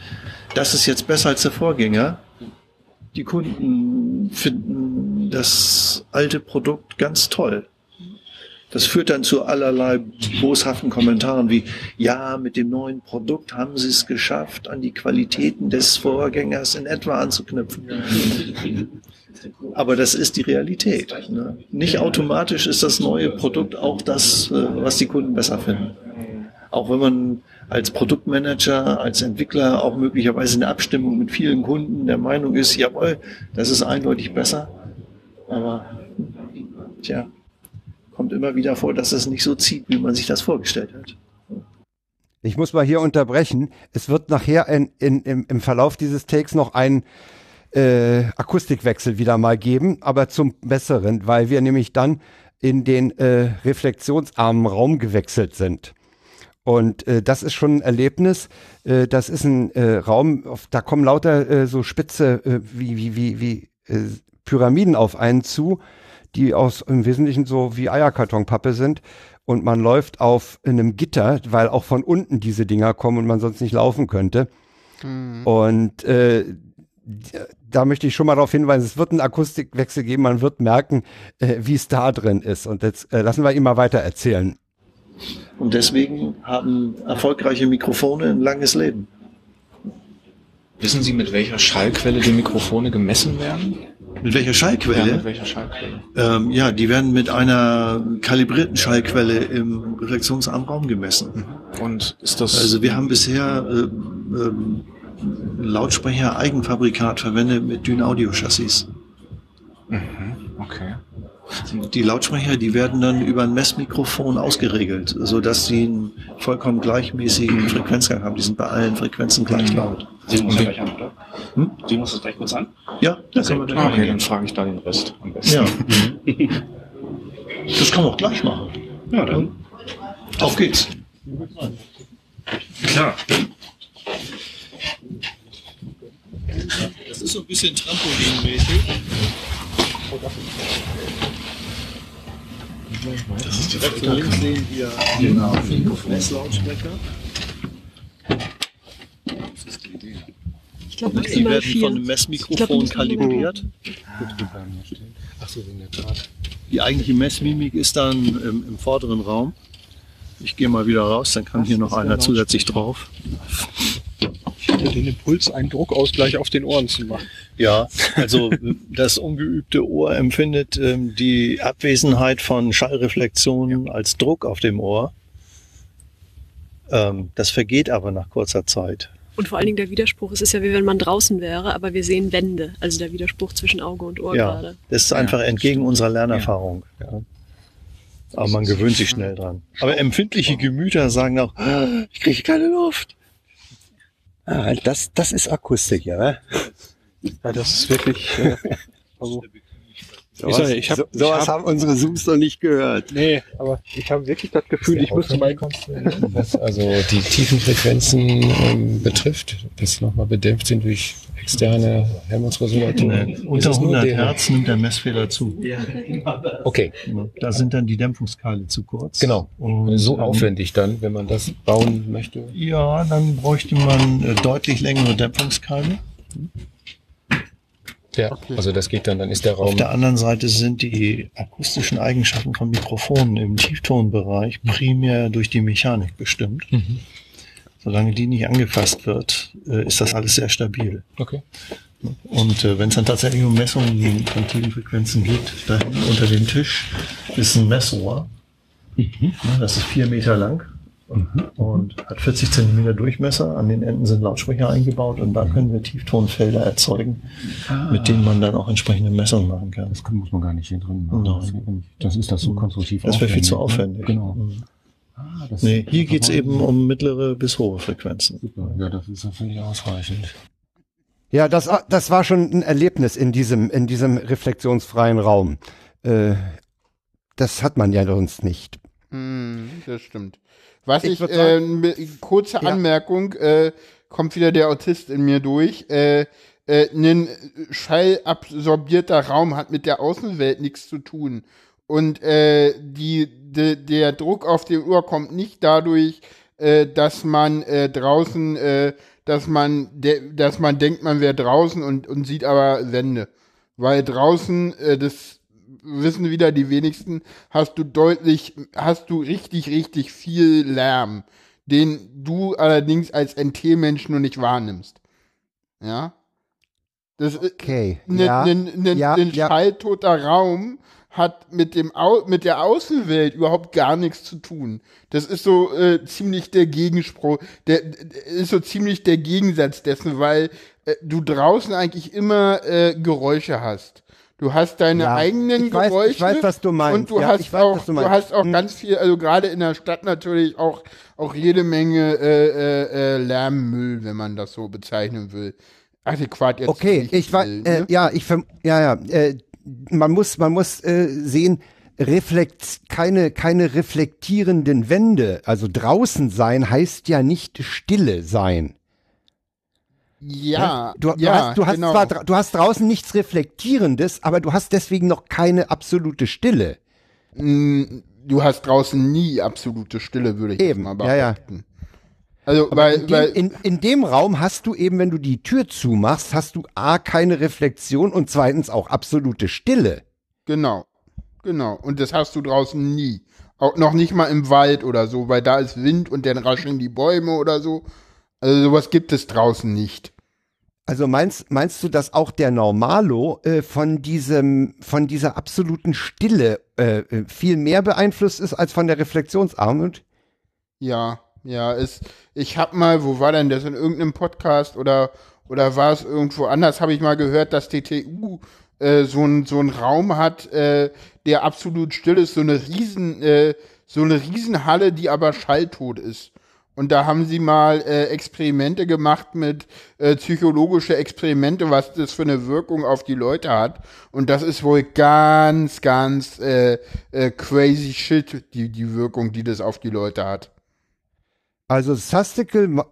das ist jetzt besser als der Vorgänger, die Kunden finden das alte Produkt ganz toll. Das führt dann zu allerlei boshaften Kommentaren wie, ja, mit dem neuen Produkt haben sie es geschafft, an die Qualitäten des Vorgängers in etwa anzuknüpfen. Aber das ist die Realität. Ne? Nicht automatisch ist das neue Produkt auch das, äh, was die Kunden besser finden. Auch wenn man als Produktmanager, als Entwickler auch möglicherweise in Abstimmung mit vielen Kunden der Meinung ist, jawohl, das ist eindeutig besser. Aber tja, kommt immer wieder vor, dass es nicht so zieht, wie man sich das vorgestellt hat. Ich muss mal hier unterbrechen. Es wird nachher in, in, im, im Verlauf dieses Takes noch einen äh, Akustikwechsel wieder mal geben, aber zum Besseren, weil wir nämlich dann in den äh, reflexionsarmen Raum gewechselt sind. Und äh, das ist schon ein Erlebnis. Äh, das ist ein äh, Raum, auf, da kommen lauter äh, so spitze äh, wie, wie, wie, wie äh, Pyramiden auf einen zu, die aus im Wesentlichen so wie Eierkartonpappe sind. Und man läuft auf einem Gitter, weil auch von unten diese Dinger kommen und man sonst nicht laufen könnte. Und äh, da möchte ich schon mal darauf hinweisen, es wird einen Akustikwechsel geben, man wird merken, äh, wie es da drin ist. Und jetzt äh, lassen wir ihn mal weiter erzählen. Und deswegen haben erfolgreiche Mikrofone ein langes Leben. Wissen Sie, mit welcher Schallquelle die Mikrofone gemessen werden? Mit welcher Ja, Schallquelle? mit welcher Schallquelle? Ähm, ja, die werden mit einer kalibrierten Schallquelle im reflexionsarmen Raum gemessen. Und ist das Also wir haben bisher äh, ähm, Lautsprecher Eigenfabrikat verwendet mit Dyn-Audio-Chassis. okay? Die Lautsprecher, die werden dann über ein Messmikrofon ausgeregelt, sodass sie einen vollkommen gleichmäßigen Frequenzgang haben. Die sind bei allen Frequenzen gleich laut. Sehen wir uns ja gleich an, oder? Hm? Sehen wir uns das gleich kurz an? Ja, das können wir dann okay, dann frage ich da den Rest am besten. Ja. Das kann man auch gleich machen. Ja, dann. Auf geht's. Klar. Das ist so ein bisschen Trampolinmäßig. Das ist direkt links sehen wir genau. Messlautsprecher. Ich glaube Die werden vier. von einem Ich Messmikrofon glaub, die kalibriert. Achso, wegen der Draht. Die eigentliche Messmimik ist dann im, im vorderen Raum. Ich gehe mal wieder raus, dann kann hier noch einer zusätzlich drauf. Hatte den Impuls, einen Druckausgleich auf den Ohren zu machen. Ja, also das ungeübte Ohr empfindet ähm, die Abwesenheit von Schallreflexionen als Druck auf dem Ohr. Ähm, das vergeht aber nach kurzer Zeit. Und vor allen Dingen der Widerspruch, es ist ja wie wenn man draußen wäre, aber wir sehen Wände. Also der Widerspruch zwischen Auge und Ohr Ja, gerade. das ist einfach entgegen unserer Lernerfahrung. Ja. Aber man gewöhnt sich schnell dran. Aber empfindliche Gemüter sagen auch, "Ah, ich kriege keine Luft. Ah, das, das ist Akustik, ja. Ja, das ist wirklich. Äh, also, Ich sag, ich hab, so, sowas ich hab, haben unsere Zooms noch nicht gehört. Nee, aber ich habe wirklich das Gefühl, ich müsste mein was also die tiefen Frequenzen ähm, betrifft, das nochmal bedämpft sind durch externe Helmholtz-Resonatoren. Unter es nur 100 der- Hertz nimmt der Messfehler zu. Okay, Da sind dann die Dämpfungskreile zu kurz. genau. Und, so ähm, aufwendig dann, wenn man das bauen möchte. Ja, dann bräuchte man äh, deutlich längere Dämpfungskreile. Ja, also das geht dann, dann ist der Auf Raum. der anderen Seite sind die akustischen Eigenschaften von Mikrofonen im Tieftonbereich primär durch die Mechanik bestimmt. Solange die nicht angefasst wird, äh, ist das alles sehr stabil. Okay. Und äh, wenn es dann tatsächlich um Messungen von Tiefenfrequenzen geht, da hinten unter dem Tisch ist ein Messrohr. Ja, Das ist vier Meter lang und hat 40 Zentimeter Durchmesser. An den Enden sind Lautsprecher eingebaut und da können wir Tieftonfelder erzeugen, mit denen man dann auch entsprechende Messungen machen kann. Das muss man gar nicht hier drin machen. Nein. Das, geht ist das so konstruktiv. Das wäre viel zu aufwendig, ne? aufwendig. Genau. Ah, das- Nee, hier geht's war- eben um mittlere bis hohe Frequenzen. Super. Ja, das ist ja völlig ausreichend. Ja, das, das war schon ein Erlebnis in diesem, in diesem reflexionsfreien Raum. Äh, das hat man ja sonst nicht. Hm, das stimmt. Was Ich ich, äh, sagen- ne- kurze Ja. Anmerkung, äh, kommt wieder der Autist in mir durch. Äh, äh, ein schallabsorbierter Raum hat mit der Außenwelt nichts zu tun. Und äh, die, de, der Druck auf dem Ohr kommt nicht dadurch, äh, dass man äh, draußen, äh, dass man, de, dass man denkt, man wäre draußen und, und sieht aber Wände. Weil draußen, äh, das wissen wieder die wenigsten, hast du deutlich, hast du richtig, richtig viel Lärm, den du allerdings als NT-Mensch nur nicht wahrnimmst. Ja? Das ist Okay. ein ja, ne, ja, ne ja. schalltoter Raum hat mit dem Au mit der Außenwelt überhaupt gar nichts zu tun. Das ist so äh, ziemlich der Gegenspruch, der, der ist so ziemlich der Gegensatz dessen, weil äh, du draußen eigentlich immer äh, Geräusche hast. Du hast deine Ja, eigenen ich weiß- ich Geräusche weiß, was du meinst. und du Ja, hast ich weiß, auch du du, hast auch Hm. ganz viel, also gerade in der Stadt natürlich auch auch jede Menge äh, äh, äh, Lärmmüll, wenn man das so bezeichnen will. Adäquat jetzt Okay, ich war, will, äh, ne? ja, ich ja, ja, äh, man muss, man muss äh, sehen, reflekt, keine, keine reflektierenden Wände, also draußen sein heißt ja nicht Stille sein. Ja, Du, du ja, hast, du hast genau. zwar, du hast draußen nichts Reflektierendes, aber du hast deswegen noch keine absolute Stille. Mm, Du hast draußen nie absolute Stille, würde ich Eben, mal ja, ja. behaupten. Also, Aber weil, in, dem, weil, in, in dem Raum hast du eben, wenn du die Tür zumachst, hast du A, keine Reflexion und zweitens auch absolute Stille. genau, genau. Und das hast du draußen nie. Auch noch nicht mal im Wald oder so, weil da ist Wind und dann rascheln die Bäume oder so. Also sowas gibt es draußen nicht. Also meinst, meinst du, dass auch der Normalo äh, von diesem, von dieser absoluten Stille äh, äh, viel mehr beeinflusst ist als von der Reflexionsarmut? Ja, ja, es, ich hab mal, wo war denn das, in irgendeinem Podcast oder, oder war es irgendwo anders, habe ich mal gehört, dass TTU äh, so ein so ein Raum hat, äh, der absolut still ist, so eine riesen, äh, so eine Riesenhalle, die aber schalltot ist. Und da haben sie mal äh, Experimente gemacht mit äh, psychologische Experimente, was das für eine Wirkung auf die Leute hat. Und das ist wohl ganz, ganz äh, äh, crazy shit, die, die Wirkung, die das auf die Leute hat. Also Sastikel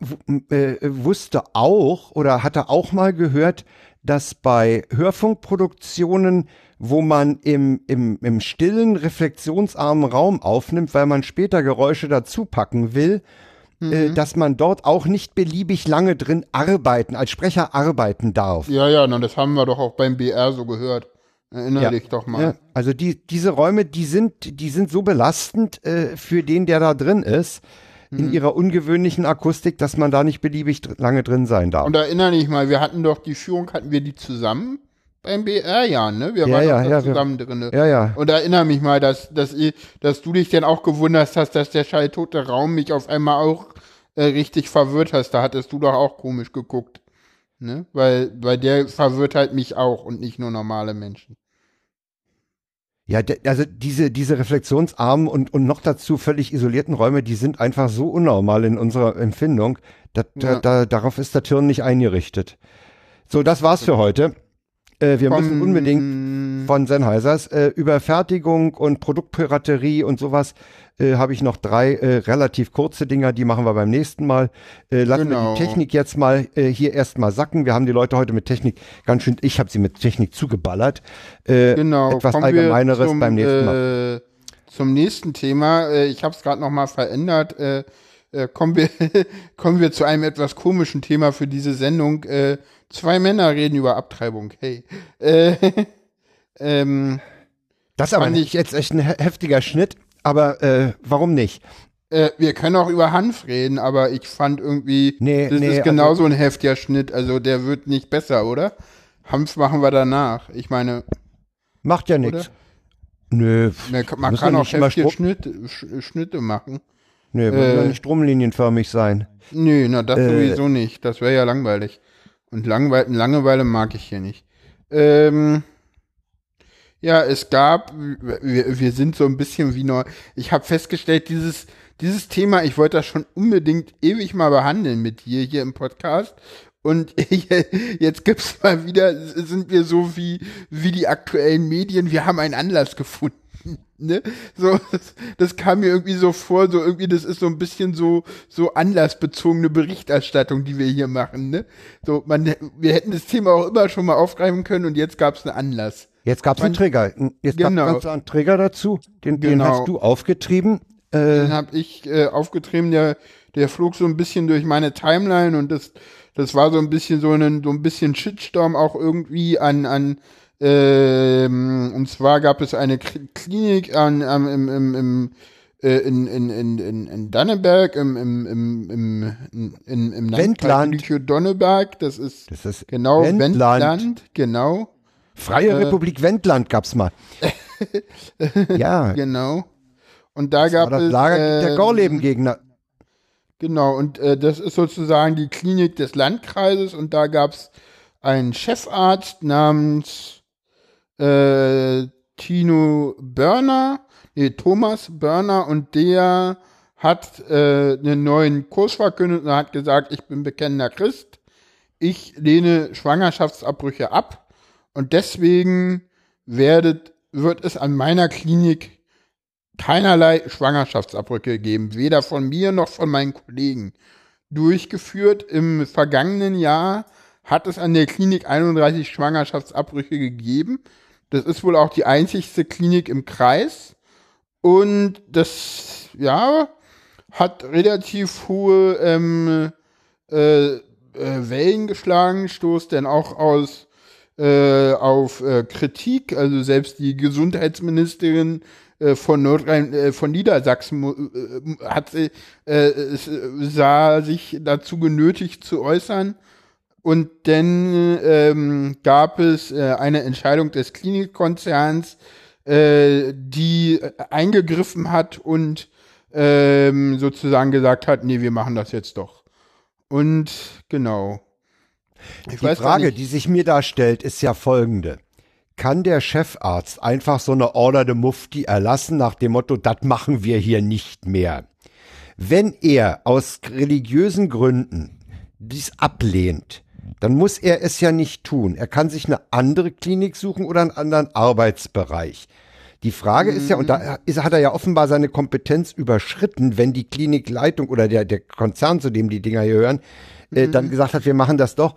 äh, wusste auch oder hatte auch mal gehört, dass bei Hörfunkproduktionen, wo man im, im, im stillen, reflexionsarmen Raum aufnimmt, weil man später Geräusche dazu packen will, äh, dass man dort auch nicht beliebig lange drin arbeiten, als Sprecher arbeiten darf. Ja, ja, na, das haben wir doch auch beim BR so gehört. Erinnere dich doch mal. Ja, also die, diese Räume, die sind, die sind so belastend äh, für den, der da drin ist, Mhm. in ihrer ungewöhnlichen Akustik, dass man da nicht beliebig dr lange drin sein darf. Und erinnere dich mal, wir hatten doch die Führung, hatten wir die zusammen beim BR, ja, ne? Wir Ja, waren ja, ja, wir- zusammen drinne. Ja, ja. Und erinnere mich mal, dass, dass, ich, dass du dich dann auch gewundert hast, dass der schalltote Raum mich auf einmal auch äh, richtig verwirrt hast. Da hattest du doch auch komisch geguckt. Ne? Weil, weil der verwirrt halt mich auch und nicht nur normale Menschen. Ja, also diese, diese reflexionsarmen und, und noch dazu völlig isolierten Räume, die sind einfach so unnormal in unserer Empfindung. Da, Ja. da, darauf ist der Hirn nicht eingerichtet. So, das war's für heute. Äh, wir müssen unbedingt von Sennheisers äh, über Fertigung und Produktpiraterie und sowas äh, habe ich noch drei äh, relativ kurze Dinger, die machen wir beim nächsten Mal. Äh, lassen Genau. wir die Technik jetzt mal hier erstmal sacken. Wir haben die Leute heute mit Technik ganz schön, ich habe sie mit Technik zugeballert. Genau, etwas kommen Allgemeineres zum, beim nächsten Mal. Zum nächsten Thema. Ich habe es gerade noch mal verändert. Äh, kommen wir kommen wir zu einem etwas komischen Thema für diese Sendung. Äh, zwei Männer reden über Abtreibung. Hey. Äh, ähm, Das aber nicht jetzt echt ein he- heftiger Schnitt, aber äh, warum nicht? Äh, wir können auch über Hanf reden, aber ich fand irgendwie, Nee, das nee, ist genauso ein heftiger Schnitt. Also der wird nicht besser, oder? Hanf machen wir danach. Ich meine, Macht ja nichts. Nö, Man, kann auch heftige Schnitte, Sch- Schnitte machen. Nö, ja Äh, nicht stromlinienförmig sein. Nö, na das Äh, sowieso nicht. Das wäre ja langweilig. Und Langweil Langeweile mag ich hier nicht. Ähm, ja, es gab, wir, wir sind so ein bisschen wie neu. Ich habe festgestellt, dieses, dieses Thema, ich wollte das schon unbedingt ewig mal behandeln mit dir hier im Podcast. Und jetzt gibt's mal wieder, sind wir so wie, wie die aktuellen Medien, wir haben einen Anlass gefunden. Ne? So, das, das kam mir irgendwie so vor, so irgendwie, das ist so ein bisschen so, so anlassbezogene Berichterstattung, die wir hier machen, ne? So, man, wir hätten das Thema auch immer schon mal aufgreifen können und jetzt gab's einen Anlass. Jetzt gab's einen Man- Trigger. Jetzt Genau. gab's einen Trigger dazu. Den, den Genau. hast du aufgetrieben. Den Äh, habe ich äh, aufgetrieben, der, der flog so ein bisschen durch meine Timeline und das, das war so ein bisschen so ein, so ein bisschen Shitstorm auch irgendwie an, an ähm, und zwar gab es eine Klinik an, am im, im, im äh, in, in, in, in, in Danneberg, im, im, im, im, im Wendland. Landkreis Donneberg, das ist, das ist genau Wendland. Wendland, genau, Freie äh, Republik Wendland gab's mal. ja, genau. Und da das gab war das es Lager äh, der Gorleben-Gegner. Genau, und äh, das ist sozusagen die Klinik des Landkreises und da gab's einen Chefarzt namens äh, Tino Börner, nee, Thomas Börner und der hat äh, einen neuen Kurs verkündet und hat gesagt, ich bin bekennender Christ, ich lehne Schwangerschaftsabbrüche ab und deswegen werdet, wird es an meiner Klinik keinerlei Schwangerschaftsabbrüche geben, weder von mir noch von meinen Kollegen. Durchgeführt im vergangenen Jahr hat es an der Klinik 31 Schwangerschaftsabbrüche gegeben. Das ist wohl auch die einzigste Klinik im Kreis. Und das, ja, hat relativ hohe ähm, äh, äh, Wellen geschlagen, stoßt denn auch aus äh, auf äh, Kritik. Also selbst die Gesundheitsministerin äh, von Nordrhein, äh, von Niedersachsen äh, hat sie, äh, äh, sah sich dazu genötigt zu äußern. Und dann ähm, gab es äh, eine Entscheidung des Klinikkonzerns, äh, die äh, eingegriffen hat und ähm, sozusagen gesagt hat, nee, wir machen das jetzt doch. Und genau. Ich Die Frage, die sich mir da stellt, ist ja folgende. Kann der Chefarzt einfach so eine Order de Mufti erlassen nach dem Motto, das machen wir hier nicht mehr? Wenn er aus religiösen Gründen dies ablehnt, dann muss er es ja nicht tun. Er kann sich eine andere Klinik suchen oder einen anderen Arbeitsbereich. Die Frage ist ja, und da ist, hat er ja offenbar seine Kompetenz überschritten, wenn die Klinikleitung oder der, der Konzern, zu dem die Dinger hier hören, äh, dann gesagt hat, wir machen das doch.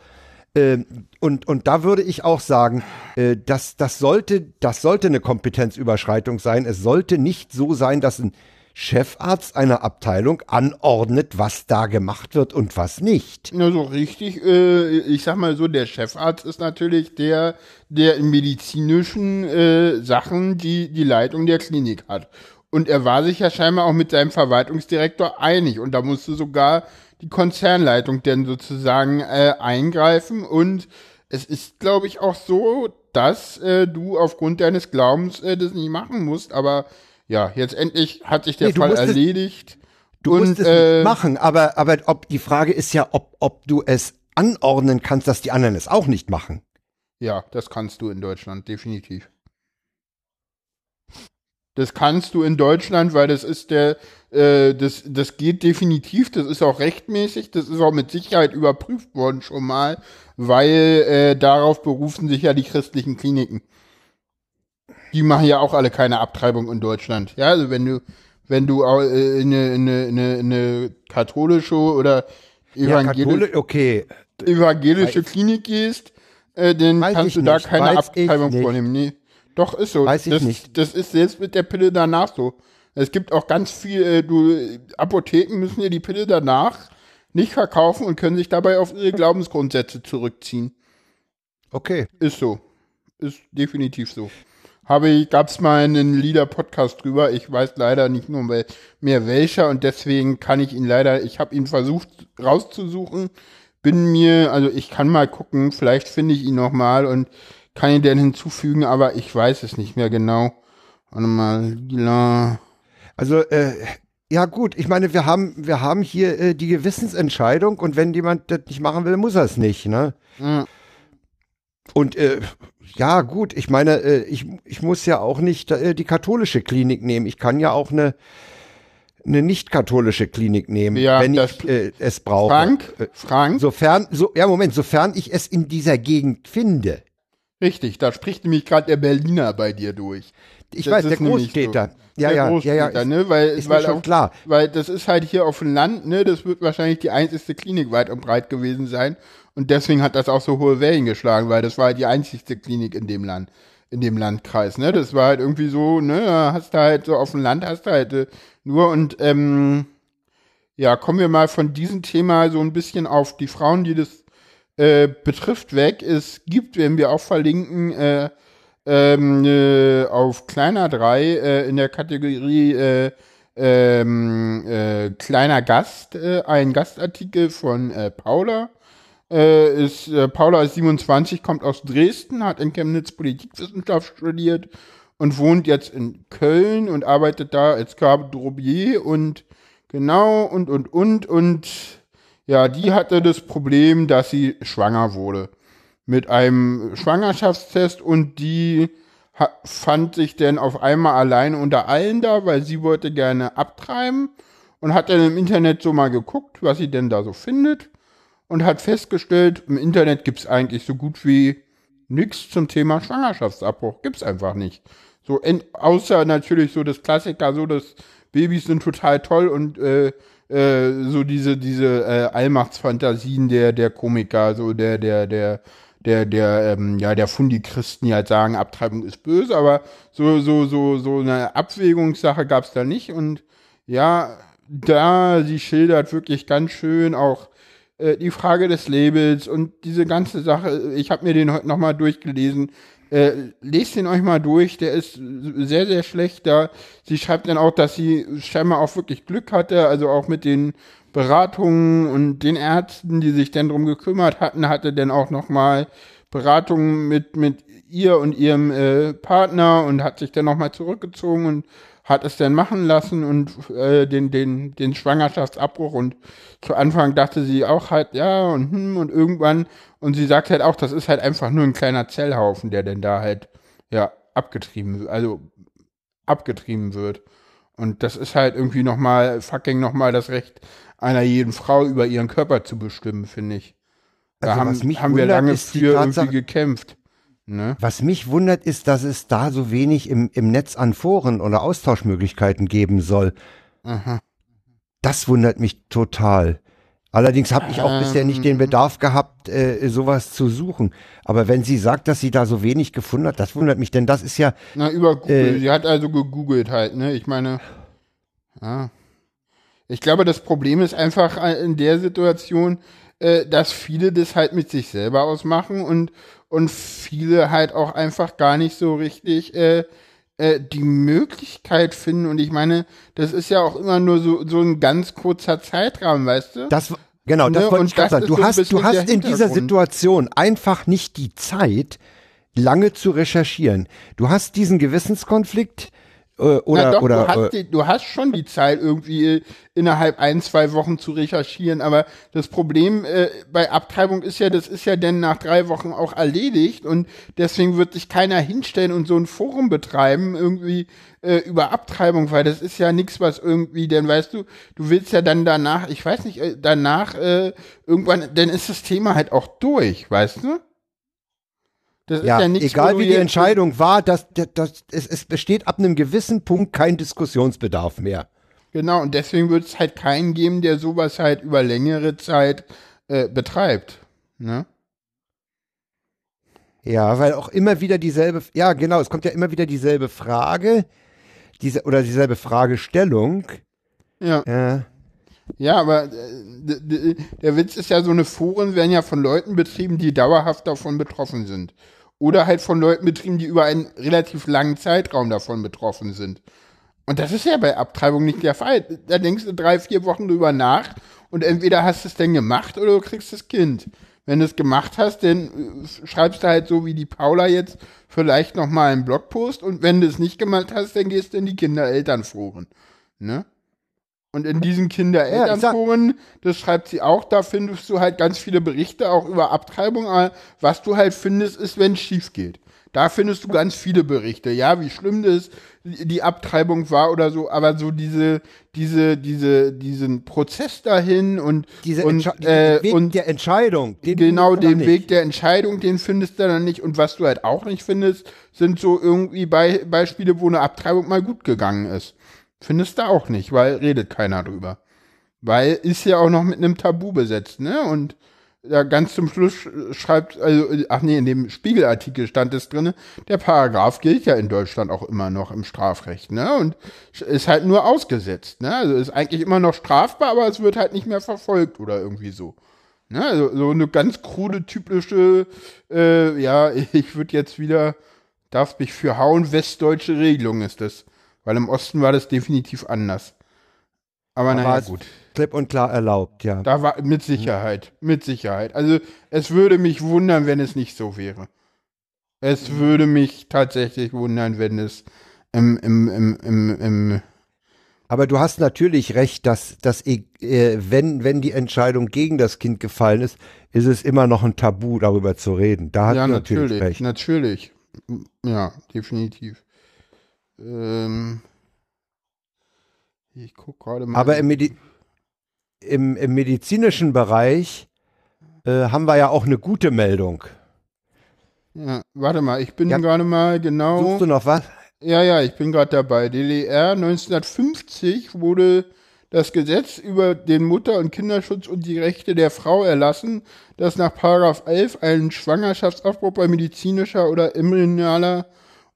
Ähm, und, und da würde ich auch sagen, äh, dass das sollte, das sollte eine Kompetenzüberschreitung sein. Es sollte nicht so sein, dass ein Chefarzt einer Abteilung anordnet, was da gemacht wird und was nicht. Na, so richtig, äh, ich sag mal so, der Chefarzt ist natürlich der, der in medizinischen äh, Sachen die, die Leitung der Klinik hat. Und er war sich ja scheinbar auch mit seinem Verwaltungsdirektor einig. Und da musste sogar die Konzernleitung denn sozusagen äh, eingreifen. Und es ist, glaube ich, auch so, dass äh, du aufgrund deines Glaubens äh, das nicht machen musst. Aber ja, jetzt endlich hat sich der Nee, Fall musst es- erledigt. Du Und, musst es äh, nicht machen, aber, aber ob, die Frage ist ja, ob, ob du es anordnen kannst, dass die anderen es auch nicht machen. Ja, das kannst du in Deutschland, definitiv. Das kannst du in Deutschland, weil das ist der, äh, das, das geht definitiv, das ist auch rechtmäßig, das ist auch mit Sicherheit überprüft worden schon mal, weil äh, darauf berufen sich ja die christlichen Kliniken. Die machen ja auch alle keine Abtreibung in Deutschland. Ja, also wenn du, wenn du äh, in eine, in eine, in eine, in eine katholische oder Ja, evangelisch, Katholisch, okay. evangelische Klinik gehst, äh, dann Weiß kannst du da nicht, keine weiß Abtreibung vornehmen. Nee. Doch, ist so. Weiß ich das, nicht. Das ist selbst mit der Pille danach so. Es gibt auch ganz viel, äh, du, Apotheken müssen dir die Pille danach nicht verkaufen und können sich dabei auf ihre Glaubensgrundsätze zurückziehen. Okay. Ist so. Ist definitiv so. Habe ich, gab's mal einen Lieder-Podcast drüber. Ich weiß leider nicht nur mehr welcher und deswegen kann ich ihn leider, ich habe ihn versucht rauszusuchen. Bin mir, also ich kann mal gucken, vielleicht finde ich ihn noch mal und kann ihn dann hinzufügen, aber ich weiß es nicht mehr genau. Warte mal, lila. Also, äh, ja gut, ich meine, wir haben, wir haben hier äh, die Gewissensentscheidung und wenn jemand das nicht machen will, muss er es nicht, ne? Ja. Und äh, ja, gut, ich meine, äh, ich, ich muss ja auch nicht äh, die katholische Klinik nehmen. Ich kann ja auch eine, eine nicht-katholische Klinik nehmen, Ja, wenn ich äh, es brauche. Frank, Äh, Frank, Sofern, so, ja, Moment, sofern ich es in dieser Gegend finde. richtig, da spricht nämlich gerade der Berliner bei dir durch. Ich Das weiß, der Großtäter. So. Ja, der ja, ja, Großtäter, ja, ist- ne? Weil, ist weil schon auch, klar. Weil das ist halt hier auf dem Land, ne? Das wird wahrscheinlich die einzigste Klinik weit und breit gewesen sein. Und deswegen hat das auch so hohe Wellen geschlagen, weil das war halt die einzigste Klinik in dem Land, in dem Landkreis, ne? Das war halt irgendwie so, ne? Hast du halt so auf dem Land hast du halt äh, nur und, ähm, ja, kommen wir mal von diesem Thema so ein bisschen auf die Frauen, die das äh, betrifft, weg. Es gibt, werden wir auch verlinken, äh, ähm, äh, auf kleiner 3 äh, in der Kategorie äh, ähm, äh, kleiner Gast, äh, ein Gastartikel von äh, Paula. Äh, ist, äh, Paula ist 27, kommt aus Dresden, hat in Chemnitz Politikwissenschaft studiert und wohnt jetzt in Köln und arbeitet da als Garderobier und genau und und und und ja, die hatte das Problem, dass sie schwanger wurde mit einem Schwangerschaftstest und die fand sich dann auf einmal allein unter allen da, weil sie wollte gerne abtreiben und hat dann im Internet so mal geguckt, was sie denn da so findet und hat festgestellt, im Internet gibt's eigentlich so gut wie nichts zum Thema Schwangerschaftsabbruch. Gibt's einfach nicht. So, außer natürlich so das Klassiker, so das Babys sind total toll und äh, äh, so diese, diese äh, Allmachtsfantasien der, der Komiker, so der, der, der, der, der, ähm, ja, der Fundi-Christen, die halt sagen, Abtreibung ist böse, aber so, so, so, so eine Abwägungssache gab's da nicht und ja, da, sie schildert wirklich ganz schön auch äh, die Frage des Labels und diese ganze Sache. Ich habe mir den heute nochmal durchgelesen. Äh, lest den euch mal durch, der ist sehr, sehr schlecht da. Sie schreibt dann auch, dass sie scheinbar auch wirklich Glück hatte, also auch mit den Beratungen und den Ärzten, die sich dann drum gekümmert hatten, hatte dann auch nochmal Beratungen mit, mit ihr und ihrem äh, Partner und hat sich dann nochmal zurückgezogen und hat es dann machen lassen und äh, den, den, den Schwangerschaftsabbruch und zu Anfang dachte sie auch halt, ja, und hm, und irgendwann, und sie sagt halt auch, das ist halt einfach nur ein kleiner Zellhaufen, der denn da halt, ja, abgetrieben, also abgetrieben wird. Und das ist halt irgendwie nochmal, fucking nochmal das Recht einer jeden Frau über ihren Körper zu bestimmen, finde ich. Da Also, haben, haben wir lange für Tatsache- irgendwie gekämpft. Ne? Was mich wundert, ist, dass es da so wenig im, im Netz an Foren oder Austauschmöglichkeiten geben soll. Aha. Das wundert mich total. Allerdings habe ich auch bisher nicht Ähm. den Bedarf gehabt, äh, sowas zu suchen. Aber wenn sie sagt, dass sie da so wenig gefunden hat, das wundert mich, denn das ist ja. Na, über Google. Äh, Sie hat also gegoogelt halt, ne? Ich meine, ja. Ich glaube, das Problem ist einfach äh, in der Situation, äh, dass viele das halt mit sich selber ausmachen und, und viele halt auch einfach gar nicht so richtig äh, äh, die Möglichkeit finden. Und ich meine, das ist ja auch immer nur so, so ein ganz kurzer Zeitrahmen, weißt du? Das, genau, das Ne? wollte ich gerade sagen. Du so hast, du hast in dieser. Situation einfach nicht die Zeit, lange zu recherchieren. Du hast diesen Gewissenskonflikt, oder, Na doch, oder, du, hast äh, die, du hast schon die Zeit, irgendwie äh, innerhalb ein, zwei Wochen zu recherchieren, aber das Problem äh, bei Abtreibung ist ja, das ist ja dann nach drei Wochen auch erledigt. Und deswegen wird sich keiner hinstellen und so ein Forum betreiben, irgendwie äh, über Abtreibung, weil das ist ja nichts, was irgendwie, denn weißt du, du willst ja dann danach, ich weiß nicht, äh, danach äh, irgendwann, dann ist das Thema halt auch durch, weißt du? Das ja, ist ja nichts, egal wie die Entscheidung war, dass, dass, dass, es, es besteht ab einem gewissen Punkt kein Diskussionsbedarf mehr. Genau, und deswegen wird es halt keinen geben, der sowas halt über längere Zeit äh, betreibt. Ne? Ja, weil auch immer wieder dieselbe, ja genau, es kommt ja immer wieder dieselbe Frage, diese, oder dieselbe Fragestellung. Ja. Ja. Ja, aber äh, der Witz ist ja, so eine Foren werden ja von Leuten betrieben, die dauerhaft davon betroffen sind. Oder halt von Leuten betrieben, die über einen relativ langen Zeitraum davon betroffen sind. Und das ist ja bei Abtreibung nicht der Fall. Da denkst du drei, vier Wochen drüber nach und entweder hast du es denn gemacht oder du kriegst das Kind. Wenn du es gemacht hast, dann äh, schreibst du halt so wie die Paula jetzt vielleicht nochmal einen Blogpost und wenn du es nicht gemacht hast, dann gehst du in die Kinderelternforen. Ne? Und in diesen Kinderelternforen, das schreibt sie auch, da findest du halt ganz viele Berichte auch über Abtreibung. Aber was du halt findest, ist, wenn es schief geht. Da findest du ganz viele Berichte, ja, wie schlimm das die Abtreibung war oder so, aber so diese, diese, diese, diesen Prozess dahin und, Diese und, äh, den Weg und der Entscheidung, den genau den noch Weg nicht. der Entscheidung, den findest du dann nicht. Und was du halt auch nicht findest, sind so irgendwie Be Beispiele, wo eine Abtreibung mal gut gegangen ist. Findest du auch nicht, weil redet keiner drüber. Weil ist ja auch noch mit einem Tabu besetzt, ne? Und da ganz zum Schluss sch- schreibt, also, ach nee, in dem Spiegelartikel stand es drinne, der Paragraph gilt ja in Deutschland auch immer noch im Strafrecht, ne? Und ist halt nur ausgesetzt, ne? Also ist eigentlich immer noch strafbar, aber es wird halt nicht mehr verfolgt oder irgendwie so. Ne? Also so eine ganz krude, typische, äh, ja, ich würde jetzt wieder, darf mich für hauen, westdeutsche Regelung ist das. Weil im Osten war das definitiv anders. Aber Da naja, gut. Klipp und klar erlaubt, ja. Da war mit Sicherheit, mit Sicherheit. Also es würde mich wundern, wenn es nicht so wäre. Es würde mich tatsächlich wundern, wenn es im, im, im, im, im Aber du hast natürlich recht, dass, dass äh, wenn, wenn die Entscheidung gegen das Kind gefallen ist, ist es immer noch ein Tabu, darüber zu reden. Da hast ja, du natürlich, natürlich, recht. natürlich. Ja, definitiv. Ähm, ich guck gerade mal. Aber im, Medi im, im medizinischen Bereich äh, haben wir ja auch eine gute Meldung. Ja, warte mal, ich bin gerade mal genau. Suchst du noch was? Ja, ja, ich bin gerade dabei. DDR 1950 wurde das Gesetz über den Mutter- und Kinderschutz und die Rechte der Frau erlassen, das nach Paragraph 11 einen Schwangerschaftsabbruch bei medizinischer oder embryonale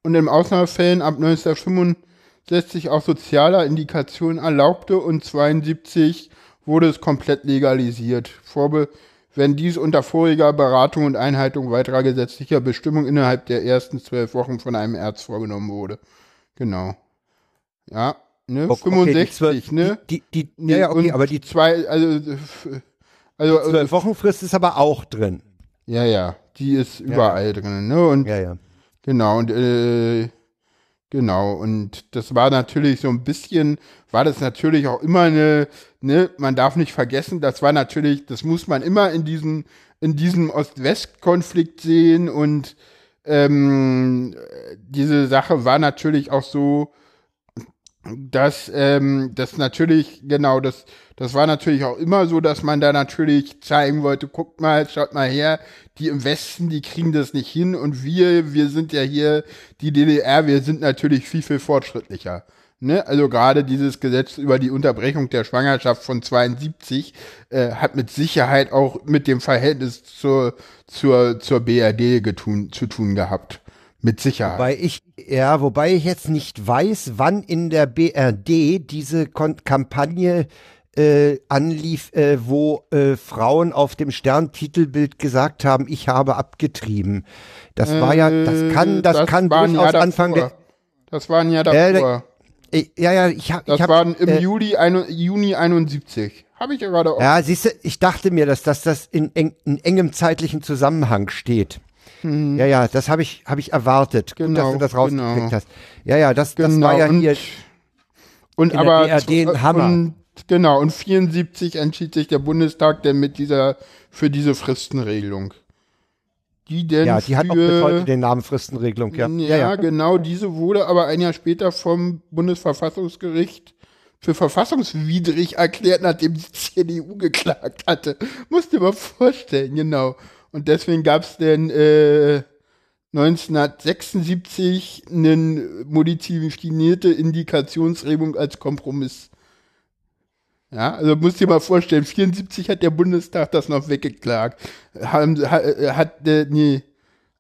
und in Ausnahmefällen ab 1965 auch sozialer Indikation erlaubte und 72 wurde es komplett legalisiert. Vorbe wenn dies unter voriger Beratung und Einhaltung weiterer gesetzlicher Bestimmungen innerhalb der ersten zwölf Wochen von einem Arzt vorgenommen wurde. Genau. Ja, ne? Okay, die 65, zwölf- ne? Die, die, Nee, ja, ja, okay, aber die zwei, also, also die zwölf Wochenfrist ist aber auch drin. Ja, ja, die ist überall drin, ne? Und ja, ja. Genau, und äh, genau, und das war natürlich so ein bisschen, war das natürlich auch immer eine, ne, man darf nicht vergessen, das war natürlich, das muss man immer in diesem, in diesem Ost-West-Konflikt sehen und ähm, diese Sache war natürlich auch so, dass ähm, das natürlich, genau, das, das war natürlich auch immer so, dass man da natürlich zeigen wollte, guckt mal, schaut mal her, die im Westen, die kriegen das nicht hin und wir, wir sind ja hier, die DDR, wir sind natürlich viel, viel fortschrittlicher. Ne? Also gerade dieses Gesetz über die Unterbrechung der Schwangerschaft von 72 äh, hat mit Sicherheit auch mit dem Verhältnis zur, zur, zur BRD getun, zu tun gehabt. Mit Sicherheit. Wobei ich, ja, wobei ich jetzt nicht weiß, wann in der BRD diese Kon Kampagne äh, anlief, äh, wo äh, Frauen auf dem Sterntitelbild gesagt haben, ich habe abgetrieben. Das war ja, das kann, das, das kann durchaus Jahr Anfang der. Das war ein Jahr Äh, davor. äh, ja, ja, ich habe, Das ich hab, war im äh, Juli, ein, Juni 71. Habe ich ja gerade auch. Ja, siehst du, ich dachte mir, dass, dass das in, eng, in engem zeitlichen Zusammenhang steht. Ja, ja, das habe ich, hab ich erwartet. Gut, dass Genau, du das rausgekriegt genau. hast. Ja, ja, das, das Genau, war ja und- hier. Und in aber der BRD ein Hammer. Und, genau, und 74 entschied sich der Bundestag denn mit dieser, für diese Fristenregelung. Die denn ja, die hat auch für, bis heute den Namen Fristenregelung. Ja, Ja, genau, diese wurde aber ein Jahr später vom Bundesverfassungsgericht für verfassungswidrig erklärt, nachdem die CDU geklagt hatte. Musst dir mal vorstellen, genau. Und deswegen gab es denn äh, 1976 eine modifizierte Indikationsregelung als Kompromiss. Ja, also musst dir mal vorstellen, 74 hat der Bundestag das noch weggeklagt. Haben, hat, hat äh, nee,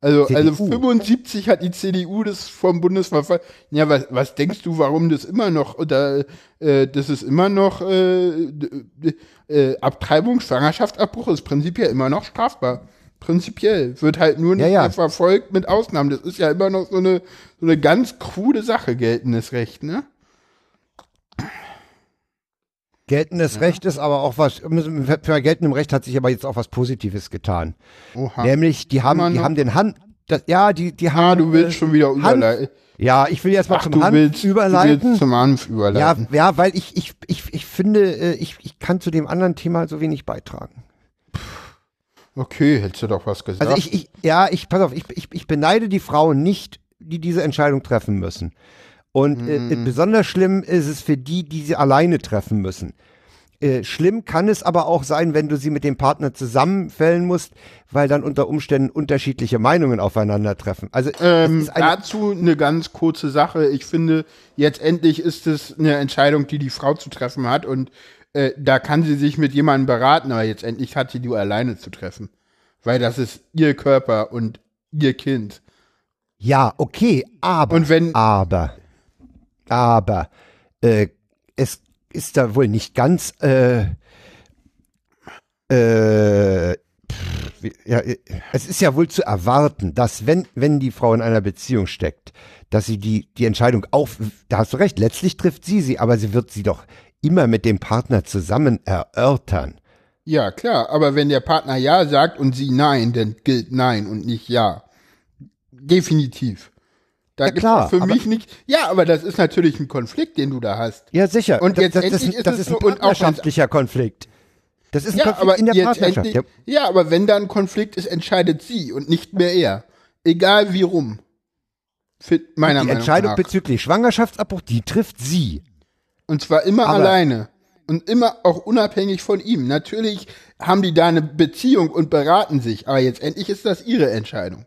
also, also CDU. 75 hat die CDU das vom Bundesverfassung. Ja, was, was denkst du, warum das immer noch oder äh, das ist immer noch äh, äh, Abtreibung, Schwangerschaftsabbruch ist prinzipiell immer noch strafbar. Prinzipiell wird halt nur nicht Ja, ja. mehr verfolgt mit Ausnahmen. Das ist ja immer noch so eine so eine ganz krude Sache geltendes Recht, ne? Geltendes Recht ist aber auch was, für geltendem Recht hat sich aber jetzt auch was Positives getan. Oha. Nämlich, die haben, die haben den Hand, das, ja, die, die haben. Ah, du willst schon wieder überleiten. Ja, ich will jetzt mal Ach, zum Hanf willst, du überleiten. willst zum Hanf ja, überleiten. ja, weil ich, ich, ich, ich finde, äh, ich, ich kann zu dem anderen Thema so wenig beitragen. Okay, hättest du doch was gesagt. Also ich, ich, ja, ich, pass auf, ich, ich, ich beneide die Frauen nicht, die diese Entscheidung treffen müssen. Und Mhm. äh, besonders schlimm ist es für die, die sie alleine treffen müssen. Äh, schlimm kann es aber auch sein, wenn du sie mit dem Partner zusammenfällen musst, weil dann unter Umständen unterschiedliche Meinungen aufeinandertreffen. Also Ähm, eine, dazu eine ganz kurze Sache. Ich finde, jetzt endlich ist es eine Entscheidung, die die Frau zu treffen hat und äh, da kann sie sich mit jemandem beraten, aber jetzt endlich hat sie die alleine zu treffen. Weil das ist ihr Körper und ihr Kind. ja, okay, aber, Und wenn- aber, aber, äh, es ist da wohl nicht ganz, äh, äh, pff, ja, äh, es ist ja wohl zu erwarten, dass wenn, wenn die Frau in einer Beziehung steckt, dass sie die, die Entscheidung auf, da hast du recht, letztlich trifft sie sie, aber sie wird sie doch immer mit dem Partner zusammen erörtern. Ja, klar, aber wenn der Partner Ja sagt und sie Nein, dann gilt Nein und nicht Ja. Definitiv. Da Ja, klar, für mich nicht. Ja, aber das ist natürlich ein Konflikt, den du da hast. Ja, sicher. Und jetzt das, das, ist, ist das es ist so, ein partnerschaftlicher Konflikt. Das ist ein Ja, Konflikt in der Partnerschaft. endlich, Ja. ja, aber wenn da ein Konflikt ist, entscheidet sie und nicht mehr er. Egal wie rum. Fit, meiner die Meinung Entscheidung nach. bezüglich Schwangerschaftsabbruch, die trifft sie. Und zwar immer Aber- alleine. Und immer auch unabhängig von ihm. Natürlich haben die da eine Beziehung und beraten sich, aber jetzt endlich ist das ihre Entscheidung.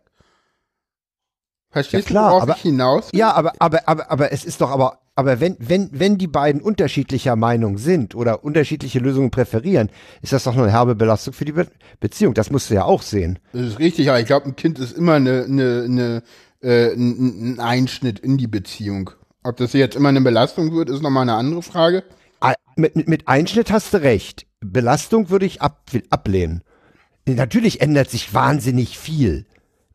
Verstehst Ja, klar, du, worauf aber- ich hinaus? Ja, aber, aber, aber, aber es ist doch aber, aber wenn, wenn, wenn die beiden unterschiedlicher Meinung sind oder unterschiedliche Lösungen präferieren, ist das doch eine herbe Belastung für die Be Beziehung. Das musst du ja auch sehen. Das ist richtig, aber ich glaube, ein Kind ist immer eine, eine, eine, äh, ein Einschnitt in die Beziehung. Ob das jetzt immer eine Belastung wird, ist nochmal eine andere Frage. Mit, mit, mit Einschnitt hast du recht. Belastung würde ich ab, ablehnen. Natürlich ändert sich wahnsinnig viel,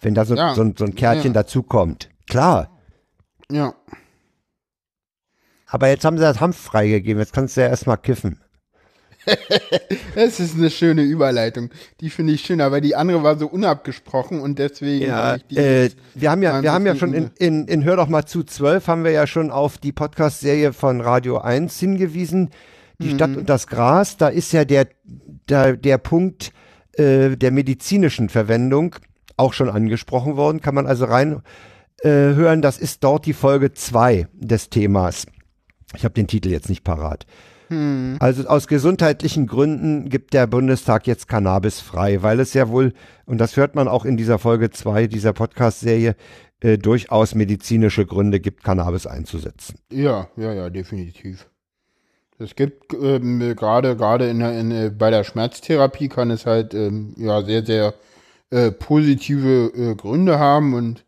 wenn da so, Ja. so, ein- so ein Kärtchen Ja. dazukommt. Klar. Ja. Aber jetzt haben sie das Hanf freigegeben, jetzt kannst du ja erstmal kiffen. Es ist eine schöne Überleitung. Die finde ich schöner, weil die andere war so unabgesprochen und deswegen. die äh, wir haben ja, wir haben ja schon in, in, in Hör doch mal zu 12 haben wir ja schon auf die Podcast-Serie von Radio 1 hingewiesen, die Mhm. Stadt und das Gras. Da ist ja der, der, der Punkt äh, der medizinischen Verwendung auch schon angesprochen worden. Kann man also rein äh, hören. Das ist dort die Folge 2 des Themas. Ich habe den Titel jetzt nicht parat. Hm. Also aus gesundheitlichen Gründen gibt der Bundestag jetzt Cannabis frei, weil es ja wohl, und das hört man auch in dieser Folge 2 dieser Podcast-Serie, äh, durchaus medizinische Gründe gibt, Cannabis einzusetzen. Ja, ja, ja, definitiv. Es gibt ähm, gerade gerade in, in, äh, bei der Schmerztherapie kann es halt ähm, ja sehr sehr äh, positive äh, Gründe haben und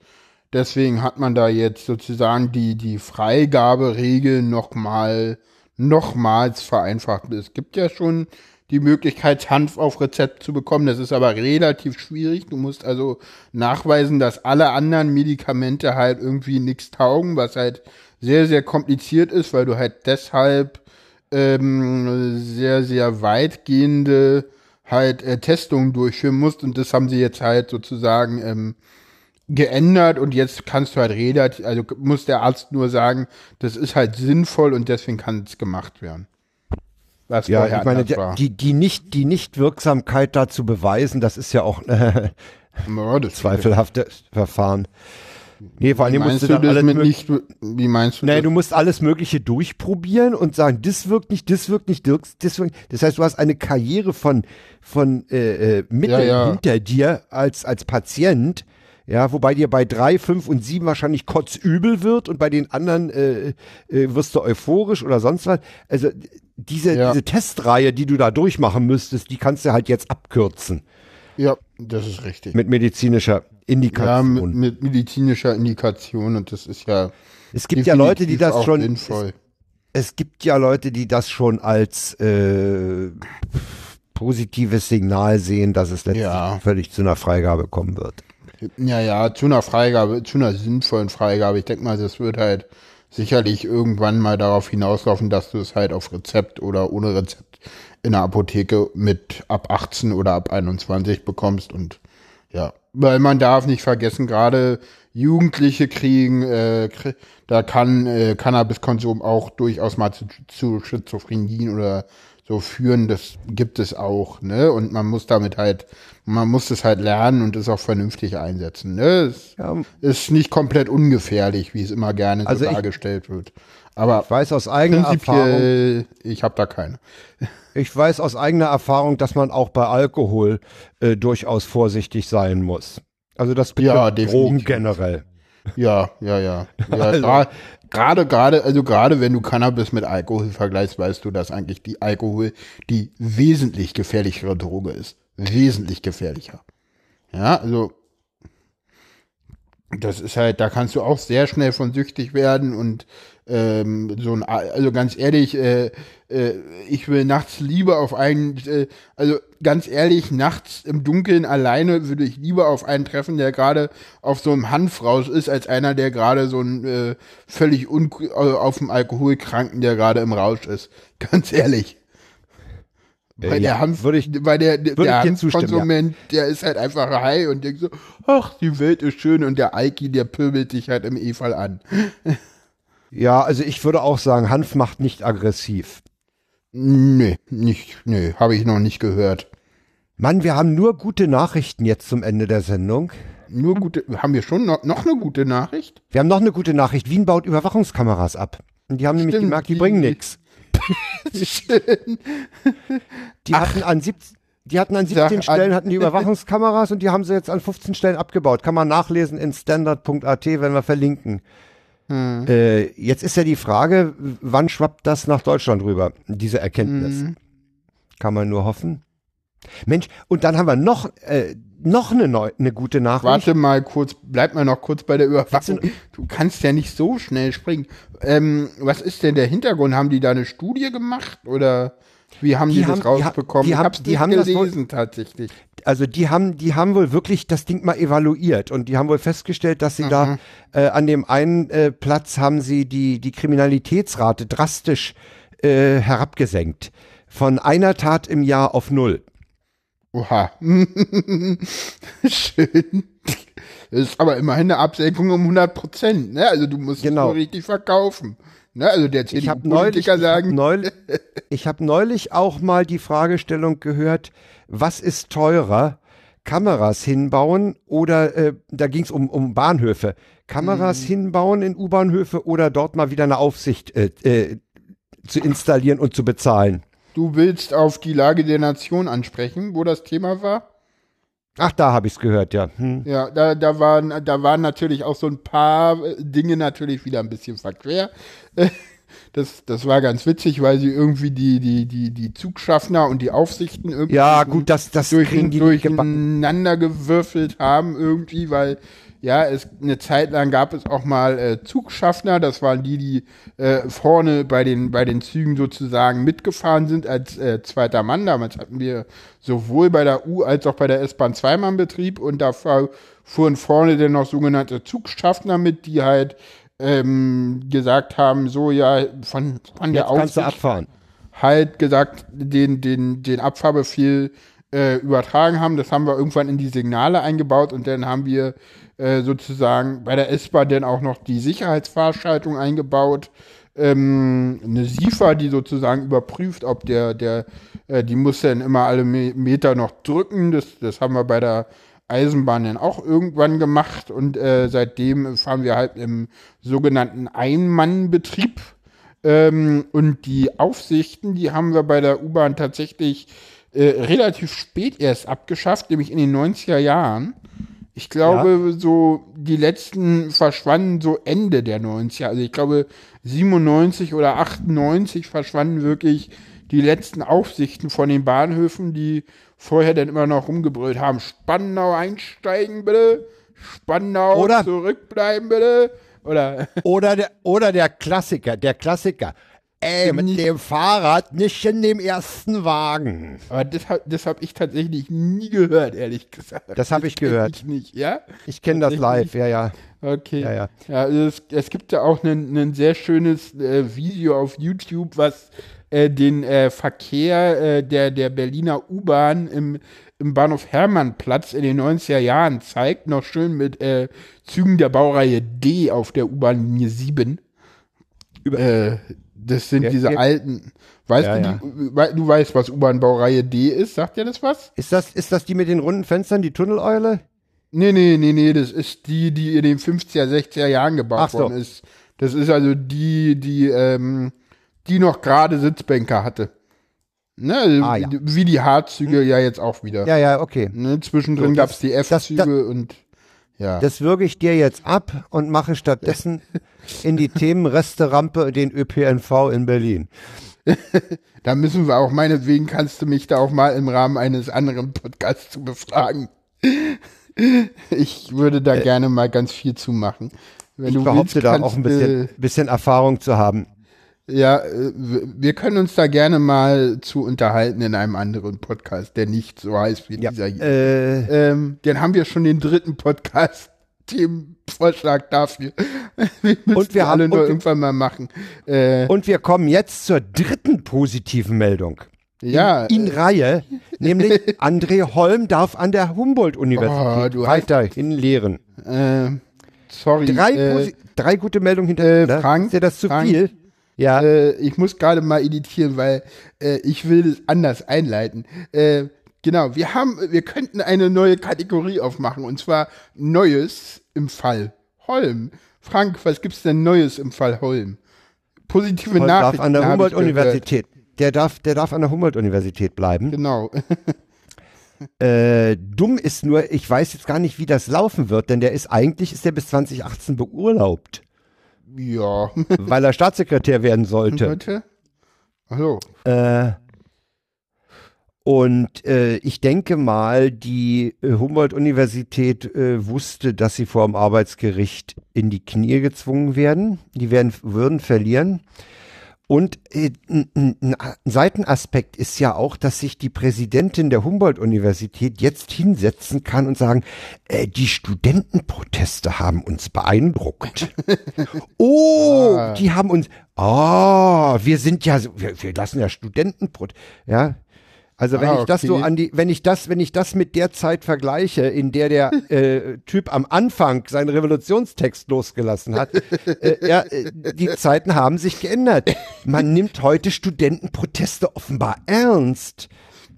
deswegen hat man da jetzt sozusagen die die Freigaberegel nochmal nochmals vereinfacht. Es gibt ja schon die Möglichkeit, Hanf auf Rezept zu bekommen. Das ist aber relativ schwierig. Du musst also nachweisen, dass alle anderen Medikamente halt irgendwie nichts taugen, was halt sehr, sehr kompliziert ist, weil du halt deshalb ähm, sehr, sehr weitgehende halt äh, Testungen durchführen musst. Und das haben sie jetzt halt sozusagen ähm, geändert und jetzt kannst du halt relativ, also muss der Arzt nur sagen, das ist halt sinnvoll und deswegen kann es gemacht werden. Was Ja, ich meine, die, die, nicht, die Nichtwirksamkeit da zu beweisen, das ist ja auch äh, Ja, das- zweifelhaftes Verfahren. Nee, vor allem musst du dann das alles mit nicht, wie meinst du Nee, das? du musst alles Mögliche durchprobieren und sagen, das wirkt nicht, das wirkt nicht, das wirkt. Das heißt, du hast eine Karriere von, von äh, äh, Mitteln Ja, ja. hinter dir als, als Patient, ja, wobei dir bei drei, fünf und sieben wahrscheinlich kotzübel wird und bei den anderen äh, äh, wirst du euphorisch oder sonst was. Also diese, Ja. diese Testreihe, die du da durchmachen müsstest, die kannst du halt jetzt abkürzen Ja, das ist richtig. mit medizinischer ja, Indikation. mit, mit medizinischer Indikation und das ist ja. Es gibt ja Leute, die das schon. Sinnvoll. Es gibt ja Leute, die das schon als äh, positives Signal sehen, dass es letztlich Ja. völlig zu einer Freigabe kommen wird. Ja, ja, zu einer Freigabe, zu einer sinnvollen Freigabe. Ich denke mal, das wird halt sicherlich irgendwann mal darauf hinauslaufen, dass du es halt auf Rezept oder ohne Rezept in der Apotheke mit ab 18 oder ab 21 bekommst und ja, weil man darf nicht vergessen, gerade Jugendliche kriegen, äh, da kann äh, Cannabiskonsum auch durchaus mal zu, zu Schizophrenien oder so führen, das gibt es auch, ne? Und man muss damit halt, man muss es halt lernen und es auch vernünftig einsetzen, ne? Es ist nicht komplett ungefährlich, wie es immer gerne Also so dargestellt wird. Aber Ich weiß aus eigener Erfahrung, ich habe da keine. ich weiß aus eigener Erfahrung, dass man auch bei Alkohol äh, durchaus vorsichtig sein muss. Also das Ja, betrifft Drogen definitiv. generell. Ja, ja, ja. ja Also- Gerade, gerade, also gerade wenn du Cannabis mit Alkohol vergleichst, weißt du, dass eigentlich die Alkohol die wesentlich gefährlichere Droge ist. Wesentlich gefährlicher. Ja, also das ist halt, da kannst du auch sehr schnell von süchtig werden und ähm, so ein, also ganz ehrlich, äh, äh, ich will nachts lieber auf einen, äh, also ganz ehrlich, nachts im Dunkeln alleine würde ich lieber auf einen treffen, der gerade auf so einem Hanfrausch ist, als einer, der gerade so ein äh, völlig un äh, auf dem Alkoholkranken, der gerade im Rausch ist. Ganz ehrlich. Äh, Weil ja, der Hanf, würde ich- weil der, der, würde ich der Hanfkonsument, ist halt einfach high und denkt so, ach, die Welt ist schön und der Eiki, der pöbelt dich halt im E-Fall an. Ja, also ich würde auch sagen, Hanf macht nicht aggressiv. Nee, nicht, nee, habe ich noch nicht gehört. Mann, wir haben nur gute Nachrichten jetzt zum Ende der Sendung. Nur gute, haben wir schon noch, noch eine gute Nachricht? Wir haben noch eine gute Nachricht. Wien baut Überwachungskameras ab. Und die haben nämlich Stimmt, gemerkt, die die- bringen nichts. Schön. Die hatten an 17, die hatten an 17 Sag, Stellen an- hatten die Überwachungskameras und die haben sie jetzt an 15 Stellen abgebaut. Kann man nachlesen in standard.at, wenn wir verlinken. Hm. Äh, jetzt ist ja die Frage, wann schwappt das nach Deutschland rüber, diese Erkenntnis? Hm. Kann man nur hoffen. Mensch, und dann haben wir noch, äh, noch eine, neu, eine gute Nachricht. Warte mal kurz, bleib mal noch kurz bei der Überwachung. Du kannst ja nicht so schnell springen. Ähm, was ist denn der Hintergrund? Haben die da eine Studie gemacht oder wie haben die, Die das haben- die ha- rausbekommen? die ich haben- hab's die haben das wohl- gelesen tatsächlich. Also die haben, die haben wohl wirklich das Ding mal evaluiert und die haben wohl festgestellt, dass sie da äh, an dem einen äh, Platz haben sie die, die Kriminalitätsrate drastisch äh, herabgesenkt. Von einer Tat im Jahr auf null. Oha. Schön. Das ist aber immerhin eine Absenkung um 100 Prozent. Ne? Also du musst Genau. es nur richtig verkaufen. Ne? Also der Ich habe neulich, sagen, neulich, ich neulich auch mal die Fragestellung gehört, was ist teurer? Kameras hinbauen oder äh, da ging es um, um Bahnhöfe. Kameras Mhm. hinbauen in U-Bahnhöfe oder dort mal wieder eine Aufsicht äh, äh, zu installieren und zu bezahlen. Du willst auf die Lage der Nation ansprechen, wo das Thema war. Ach, da habe ich es gehört, ja. Hm. Ja, da, da, waren, da waren natürlich auch so ein paar äh, Dinge natürlich wieder ein bisschen verquer. Das, das war ganz witzig, weil sie irgendwie die, die, die, die Zugschaffner und die Aufsichten irgendwie Ja, gut, das, das durch, durcheinander gewürfelt haben irgendwie, weil ja, es eine Zeit lang gab es auch mal äh, Zugschaffner, das waren die, die äh, vorne bei den bei den Zügen sozusagen mitgefahren sind als äh, zweiter Mann. Damals hatten wir sowohl bei der U als auch bei der S-Bahn Zweimannbetrieb und da fuhren vorne dann noch sogenannte Zugschaffner mit, die halt ähm, gesagt haben, so ja, von, von der Jetzt du Aufsicht abfahren. halt gesagt, den, den, den Abfahrbefehl äh, übertragen haben. Das haben wir irgendwann in die Signale eingebaut und dann haben wir äh, sozusagen bei der S-Bahn dann auch noch die Sicherheitsfahrschaltung eingebaut. Ähm, eine SIFA, die sozusagen überprüft, ob der, der, äh, die muss dann immer alle Me Meter noch drücken. Das, das haben wir bei der Eisenbahn dann auch irgendwann gemacht und äh, seitdem fahren wir halt im sogenannten Ein-Mann-Betrieb. Ähm, und die Aufsichten, die haben wir bei der U-Bahn tatsächlich äh, relativ spät erst abgeschafft, nämlich in den 90er Jahren. Ich glaube, ja. so die letzten verschwanden so Ende der 90er. Also ich glaube, 97 oder 98 verschwanden wirklich die letzten Aufsichten von den Bahnhöfen, die vorher dann immer noch rumgebrüllt haben. Spandau einsteigen bitte, Spandau oder, zurückbleiben bitte. Oder, oder, der, oder der Klassiker, der Klassiker. Ey, mit dem Fahrrad nicht in dem ersten Wagen. Aber das, das habe ich tatsächlich nie gehört, ehrlich gesagt. Das habe ich gehört. Ich nicht, ja? Ich kenne das live, ja, ja. Okay. Ja, ja. ja also es, es gibt ja auch ein sehr schönes äh, Video auf YouTube, was äh, den äh, Verkehr äh, der, der Berliner U-Bahn im, im Bahnhof Hermannplatz in den 90er Jahren zeigt. Noch schön mit äh, Zügen der Baureihe D auf der U-Bahn-Linie 7. Über, äh, das sind ja, diese ja. alten. Weißt ja, du, die, du weißt, was U-Bahn-Baureihe D ist? Sagt dir das was? Ist das, ist das die mit den runden Fenstern, die Tunneleule? Nee, nee, nee, nee, das ist die, die in den 50er, 60er Jahren gebaut so. worden ist. Das ist also die, die, ähm, die noch gerade Sitzbänke hatte. Ne, also ah, ja. wie die H-Züge hm. ja jetzt auch wieder. Ja, ja, okay. Ne, zwischendrin so, gab's die F-Züge und ja. Das würge ich dir jetzt ab und mache stattdessen in die Themenresterampe den ÖPNV in Berlin. da müssen wir auch, meinetwegen kannst du mich da auch mal im Rahmen eines anderen Podcasts zu befragen. Ich würde da äh, gerne mal ganz viel zu machen. Wenn ich behaupte willst, da auch ein bisschen, bisschen Erfahrung zu haben. Ja, äh, wir können uns da gerne mal zu unterhalten in einem anderen Podcast, der nicht so heißt wie ja, dieser hier. Äh, ähm, den haben wir schon den dritten Podcast. Themenvorschlag dafür. Wir und wir alle haben, nur irgendwann mal machen. Äh, und wir kommen jetzt zur dritten positiven Meldung. Ja. In, in Reihe, nämlich André Holm darf an der Humboldt-Universität oh, weiterhin lehren. Äh, sorry. Drei, äh, drei gute Meldungen hintereinander. Äh, Frank, Ist dir das zu Frank, viel? Ja. Äh, ich muss gerade mal editieren, weil äh, ich will es anders einleiten. Äh, genau, wir haben, wir könnten eine neue Kategorie aufmachen und zwar Neues im Fall Holm. Frank, was gibt's denn Neues im Fall Holm? Positive Holm Nachrichten. darf an der Humboldt-Universität. Der darf, der darf an der Humboldt-Universität bleiben. Genau. Äh, dumm ist nur, ich weiß jetzt gar nicht, wie das laufen wird, denn der ist eigentlich ist der bis 2018 beurlaubt. Ja. weil er Staatssekretär werden sollte. Heute? Hallo. Äh, und äh, ich denke mal, die äh, Humboldt-Universität äh, wusste, dass sie vor dem Arbeitsgericht in die Knie gezwungen werden. Die werden, würden verlieren. Und äh, ein Seitenaspekt ist ja auch, dass sich die Präsidentin der Humboldt-Universität jetzt hinsetzen kann und sagen, äh, die Studentenproteste haben uns beeindruckt. oh, ah. die haben uns, oh, wir sind ja, wir, wir lassen ja Studentenproteste, ja, also wenn ah, ich das so an die, wenn ich das, wenn ich das mit der Zeit vergleiche, in der der äh, Typ am Anfang seinen Revolutionstext losgelassen hat, äh, ja, äh, die Zeiten haben sich geändert. Man nimmt heute Studentenproteste offenbar ernst.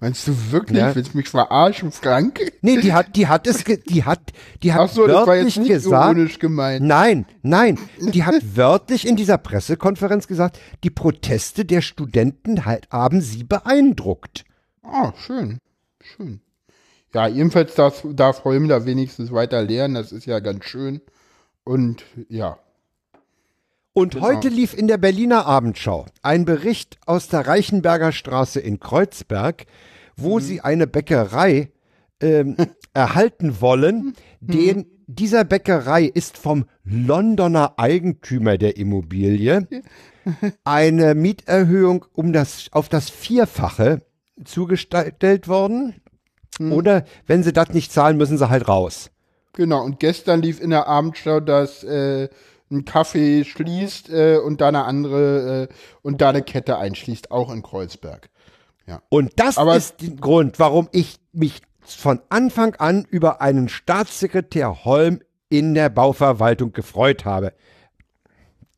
Meinst du wirklich? Ja. Willst du mich verarschen, Frank? Nee, die hat, die hat es, die hat, die hat Ach so, wörtlich das war jetzt nicht gesagt. ironisch gemeint. Nein, nein, die hat wörtlich in dieser Pressekonferenz gesagt, die Proteste der Studenten halt haben sie beeindruckt. Ah, schön. Schön. Ja, jedenfalls darf, darf Holm da wenigstens weiter lernen. Das ist ja ganz schön. Und ja. Und genau. heute lief in der Berliner Abendschau ein Bericht aus der Reichenberger Straße in Kreuzberg, wo mhm. sie eine Bäckerei ähm, erhalten wollen. Mhm. Den, dieser Bäckerei ist vom Londoner Eigentümer der Immobilie eine Mieterhöhung um das, auf das Vierfache zugestellt worden. Hm. Oder wenn sie das nicht zahlen, müssen sie halt raus. Genau, und gestern lief in der Abendschau, dass äh, ein Kaffee schließt äh, und da eine andere äh, und da eine Kette einschließt, auch in Kreuzberg. Ja. Und das Aber- ist der Grund, warum ich mich von Anfang an über einen Staatssekretär Holm in der Bauverwaltung gefreut habe.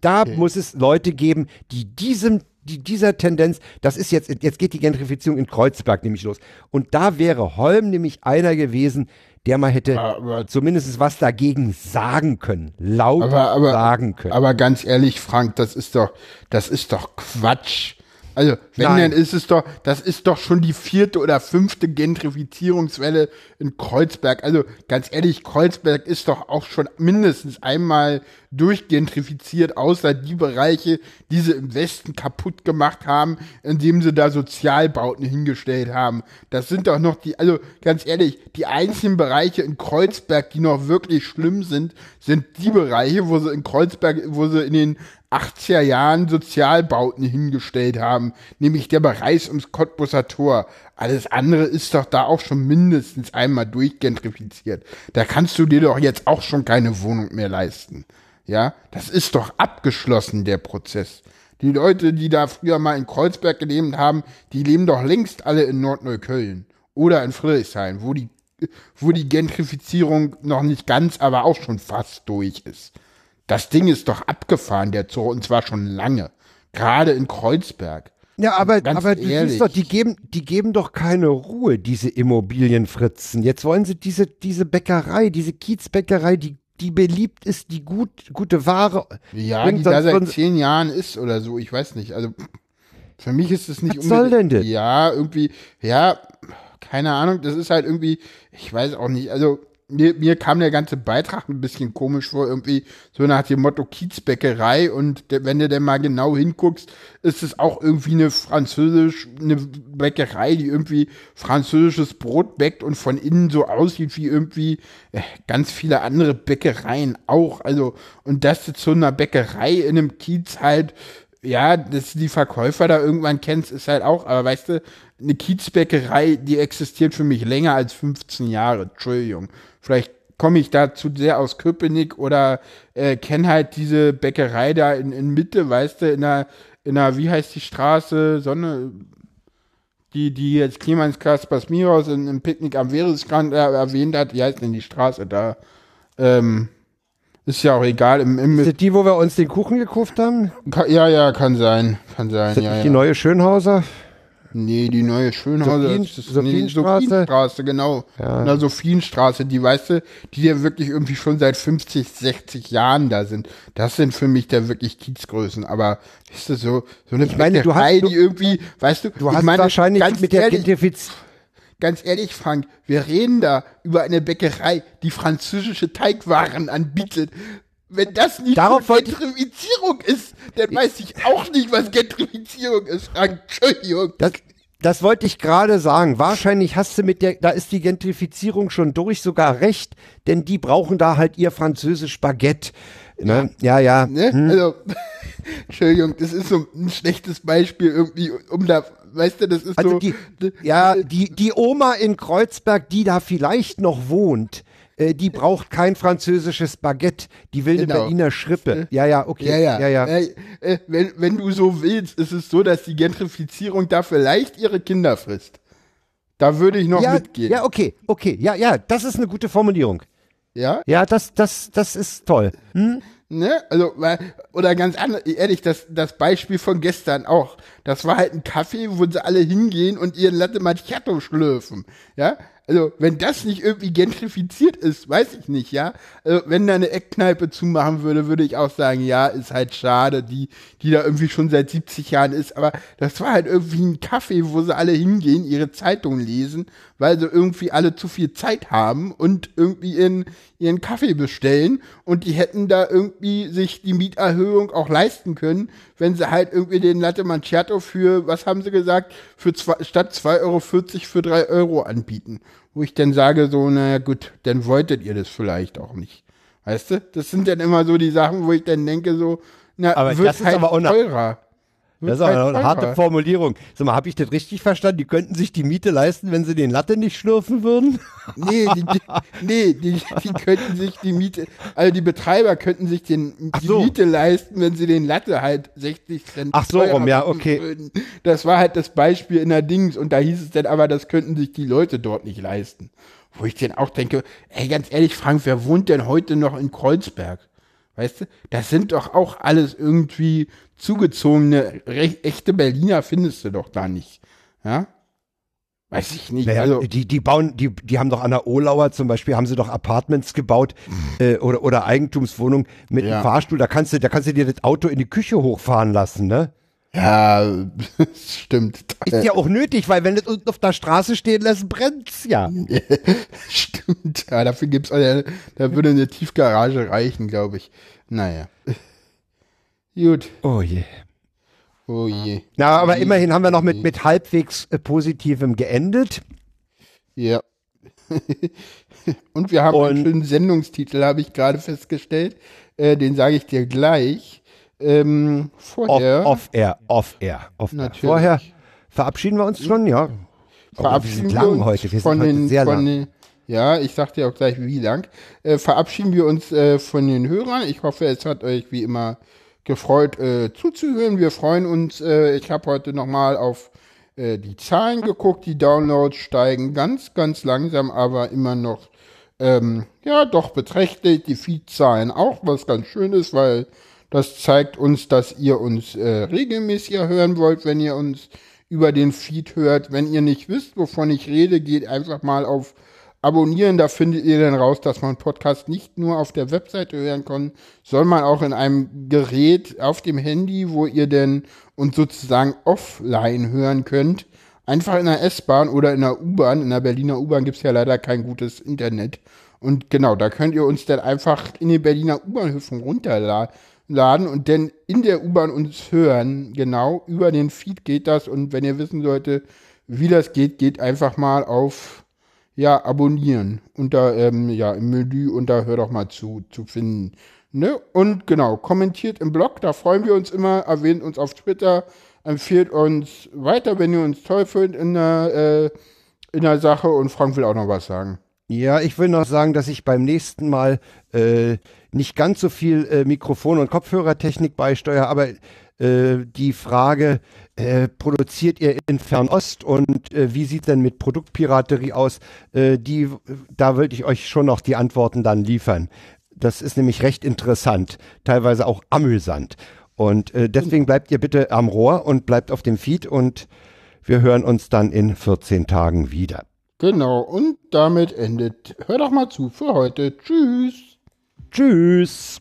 Da muss es Leute geben, die diesem, die dieser Tendenz, das ist jetzt, jetzt geht die Gentrifizierung in Kreuzberg nämlich los. Und da wäre Holm nämlich einer gewesen, der mal hätte zumindest was dagegen sagen können, laut aber, aber, sagen können. Aber ganz ehrlich, Frank, das ist doch, das ist doch Quatsch. Also, wenn Nein. dann ist es doch, das ist doch schon die vierte oder fünfte Gentrifizierungswelle in Kreuzberg. Also, ganz ehrlich, Kreuzberg ist doch auch schon mindestens einmal durchgentrifiziert, außer die Bereiche, die sie im Westen kaputt gemacht haben, indem sie da Sozialbauten hingestellt haben. Das sind doch noch die, also ganz ehrlich, die einzigen Bereiche in Kreuzberg, die noch wirklich schlimm sind, sind die Bereiche, wo sie in Kreuzberg, wo sie in den 80er Jahren Sozialbauten hingestellt haben, nämlich der Bereich ums Cottbusser Tor. Alles andere ist doch da auch schon mindestens einmal durchgentrifiziert. Da kannst du dir doch jetzt auch schon keine Wohnung mehr leisten. Ja, das ist doch abgeschlossen, der Prozess. Die Leute, die da früher mal in Kreuzberg gelebt haben, die leben doch längst alle in Nordneukölln oder in Friedrichshain, wo die, wo die Gentrifizierung noch nicht ganz, aber auch schon fast durch ist. Das Ding ist doch abgefahren, der Zoo, und zwar schon lange. Gerade in Kreuzberg. Ja, aber, Ganz aber ehrlich. doch, die geben, die geben doch keine Ruhe, diese Immobilienfritzen. Jetzt wollen sie diese, diese Bäckerei, diese Kiezbäckerei, die, die beliebt ist, die gut, gute Ware. Ja, bringt, die da seit zehn Jahren ist oder so, ich weiß nicht. Also für mich ist es nicht Was soll denn das? Ja, irgendwie, ja, keine Ahnung, das ist halt irgendwie, ich weiß auch nicht, also mir, mir kam der ganze Beitrag ein bisschen komisch vor, irgendwie so nach dem Motto Kiezbäckerei und der, wenn du denn mal genau hinguckst, ist es auch irgendwie eine französisch, eine Bäckerei, die irgendwie französisches Brot bäckt und von innen so aussieht wie irgendwie äh, ganz viele andere Bäckereien auch. Also, und das zu so einer Bäckerei in einem Kiez halt, ja, dass du die Verkäufer da irgendwann kennst, ist halt auch, aber weißt du, eine Kiezbäckerei, die existiert für mich länger als 15 Jahre. Entschuldigung. Vielleicht komme ich da zu sehr aus Köpenick oder äh, kenne halt diese Bäckerei da in, in Mitte, weißt du, in der, in der, wie heißt die Straße, Sonne, die, die jetzt Clemens Kaspers Miros in, im Picknick am Weresstrand äh, erwähnt hat, wie heißt denn die Straße da? Ähm, ist ja auch egal. Im, im, Ist das die, wo wir uns den Kuchen gekauft haben? Ka- Ja, ja, kann sein. Kann sein. Ist das ja, nicht ja. die neue Schönhauser? Nee, die neue Schönhauser. Sophien- das ist nee, Sophienstraße? Sophienstraße, genau. Ja. Na, Sophienstraße, die weißt du, die ja wirklich irgendwie schon seit 50, 60 Jahren da sind. Das sind für mich da wirklich Kiezgrößen. Aber, weißt du, so, so eine Ich meine, du hast- die irgendwie, weißt du, Du hast meine, wahrscheinlich ganz mit der ehrlich, Gentrifiz Ganz ehrlich, Frank, wir reden da über eine Bäckerei, die französische Teigwaren anbietet. Wenn das nicht Darauf Gentrifizierung ist, dann weiß ich auch nicht, was Gentrifizierung ist, Frank. Entschuldigung. Das, das wollte ich gerade sagen. Wahrscheinlich hast du mit der, da ist die Gentrifizierung schon durch, sogar recht, denn die brauchen da halt ihr französisch Baguette. Ne? Ja, ja. Ne? Hm. Also, Entschuldigung, das ist so ein schlechtes Beispiel irgendwie, um da, weißt du, das ist Also so. die, ja, die, die Oma in Kreuzberg, die da vielleicht noch wohnt, äh, die braucht kein französisches Baguette, die will Genau. eine Berliner Schrippe. Ja, ja, okay. Ja, ja. ja, ja. Äh, äh, wenn, wenn du so willst, ist es so, dass die Gentrifizierung da vielleicht ihre Kinder frisst. Da würde ich noch ja, mitgehen. ja, okay, okay, ja, ja, das ist eine gute Formulierung. Ja? Ja, das, das, das ist toll. Hm? Ne? Also, oder ganz anders, ehrlich, das, das Beispiel von gestern auch. Das war halt ein Kaffee, wo sie alle hingehen und ihren Latte Macchiato schlürfen. Ja? Also, wenn das nicht irgendwie gentrifiziert ist, weiß ich nicht, ja. Also, wenn da eine Eckkneipe zumachen würde, würde ich auch sagen, ja, ist halt schade, die, die da irgendwie schon seit 70 Jahren ist. Aber das war halt irgendwie ein Kaffee, wo sie alle hingehen, ihre Zeitung lesen, weil sie irgendwie alle zu viel Zeit haben und irgendwie ihren, ihren Kaffee bestellen. Und die hätten da irgendwie sich die Mieterhöhung auch leisten können, wenn sie halt irgendwie den Latte Macchiato für, was haben sie gesagt, für zwei, statt 2,40 Euro für 3 Euro anbieten. Wo ich dann sage, so, naja gut, dann wolltet ihr das vielleicht auch nicht. Weißt du? Das sind dann immer so die Sachen, wo ich dann denke, so, na, Aber wird das ist halt aber auch teurer. Das ist aber eine harte Formulierung. Sag mal, habe ich das richtig verstanden? Die könnten sich die Miete leisten, wenn sie den Latte nicht schlürfen würden? Nee, die, die, nee, die, die könnten sich die Miete, also die Betreiber könnten sich den, die so. Miete leisten, wenn sie den Latte halt 60 Cent Ach so, rum, ja, okay. würden. Das war halt das Beispiel in der Dings und da hieß es dann aber, das könnten sich die Leute dort nicht leisten. Wo ich dann auch denke, ey, ganz ehrlich, Frank, wer wohnt denn heute noch in Kreuzberg? Weißt du, das sind doch auch alles irgendwie zugezogene, echte Berliner findest du doch da nicht. Ja? Weiß ich nicht. Naja, also, die, die bauen, die, die haben doch an der Olauer zum Beispiel, haben sie doch Apartments gebaut äh, oder, oder Eigentumswohnungen mit Ja. einem Fahrstuhl. Da kannst du, da kannst du dir das Auto in die Küche hochfahren lassen, ne? ja, stimmt. Ist ja auch nötig, weil wenn das unten auf der Straße stehen lässt, brennt's ja. Stimmt, ja, dafür gibt's, da würde eine Tiefgarage reichen, glaube ich. Naja. Gut. Oh je. Oh je. Na, aber immerhin haben wir noch mit, mit halbwegs äh, Positivem geendet. Ja. Und wir haben einen schönen Sendungstitel, habe ich gerade festgestellt. Äh, den sage ich dir gleich. Ähm, vorher. Off, off air, off air, off air. Natürlich. Vorher verabschieden wir uns schon, ja. Verabschieden wir sind wir lang uns heute, wir von den, sehr von lang. Den, ja, ich sag dir auch gleich, wie lang. Äh, verabschieden wir uns äh, von den Hörern. Ich hoffe, es hat euch wie immer gefreut äh, zuzuhören. Wir freuen uns. Äh, ich habe heute nochmal auf äh, die Zahlen geguckt. Die Downloads steigen ganz, ganz langsam, aber immer noch ähm, ja doch beträchtlich. Die Feed-Zahlen auch, was ganz schön ist, weil das zeigt uns, dass ihr uns äh, regelmäßig hören wollt, wenn ihr uns über den Feed hört. Wenn ihr nicht wisst, wovon ich rede, geht einfach mal auf Abonnieren. Da findet ihr dann raus, dass man Podcast nicht nur auf der Webseite hören kann, sondern auch in einem Gerät auf dem Handy, wo ihr denn uns sozusagen offline hören könnt. Einfach in der S-Bahn oder in der U-Bahn. In der Berliner U-Bahn gibt's ja leider kein gutes Internet. Und genau, da könnt ihr uns dann einfach in den Berliner U-Bahnhöfen runterladen und dann in der U-Bahn uns hören. Genau, über den Feed geht das. Und wenn ihr wissen solltet, wie das geht, geht einfach mal auf ja, abonnieren. Unter, ähm, ja, im Menü unter Hör doch mal zu, zu finden. Ne? Und genau, kommentiert im Blog, da freuen wir uns immer, erwähnt uns auf Twitter, empfiehlt uns weiter, wenn ihr uns toll findet in der, äh, in der Sache. Und Frank will auch noch was sagen. Ja, ich will noch sagen, dass ich beim nächsten Mal äh, nicht ganz so viel äh, Mikrofon- und Kopfhörertechnik beisteuere, aber äh, die Frage, äh, produziert ihr in Fernost und äh, wie sieht denn mit Produktpiraterie aus, äh, die, da würde ich euch schon noch die Antworten dann liefern. Das ist nämlich recht interessant, teilweise auch amüsant. Und äh, deswegen bleibt ihr bitte am Rohr und bleibt auf dem Feed und wir hören uns dann in 14 Tagen wieder. Genau, und damit endet. Hör doch mal zu für heute. Tschüss. Tschüss.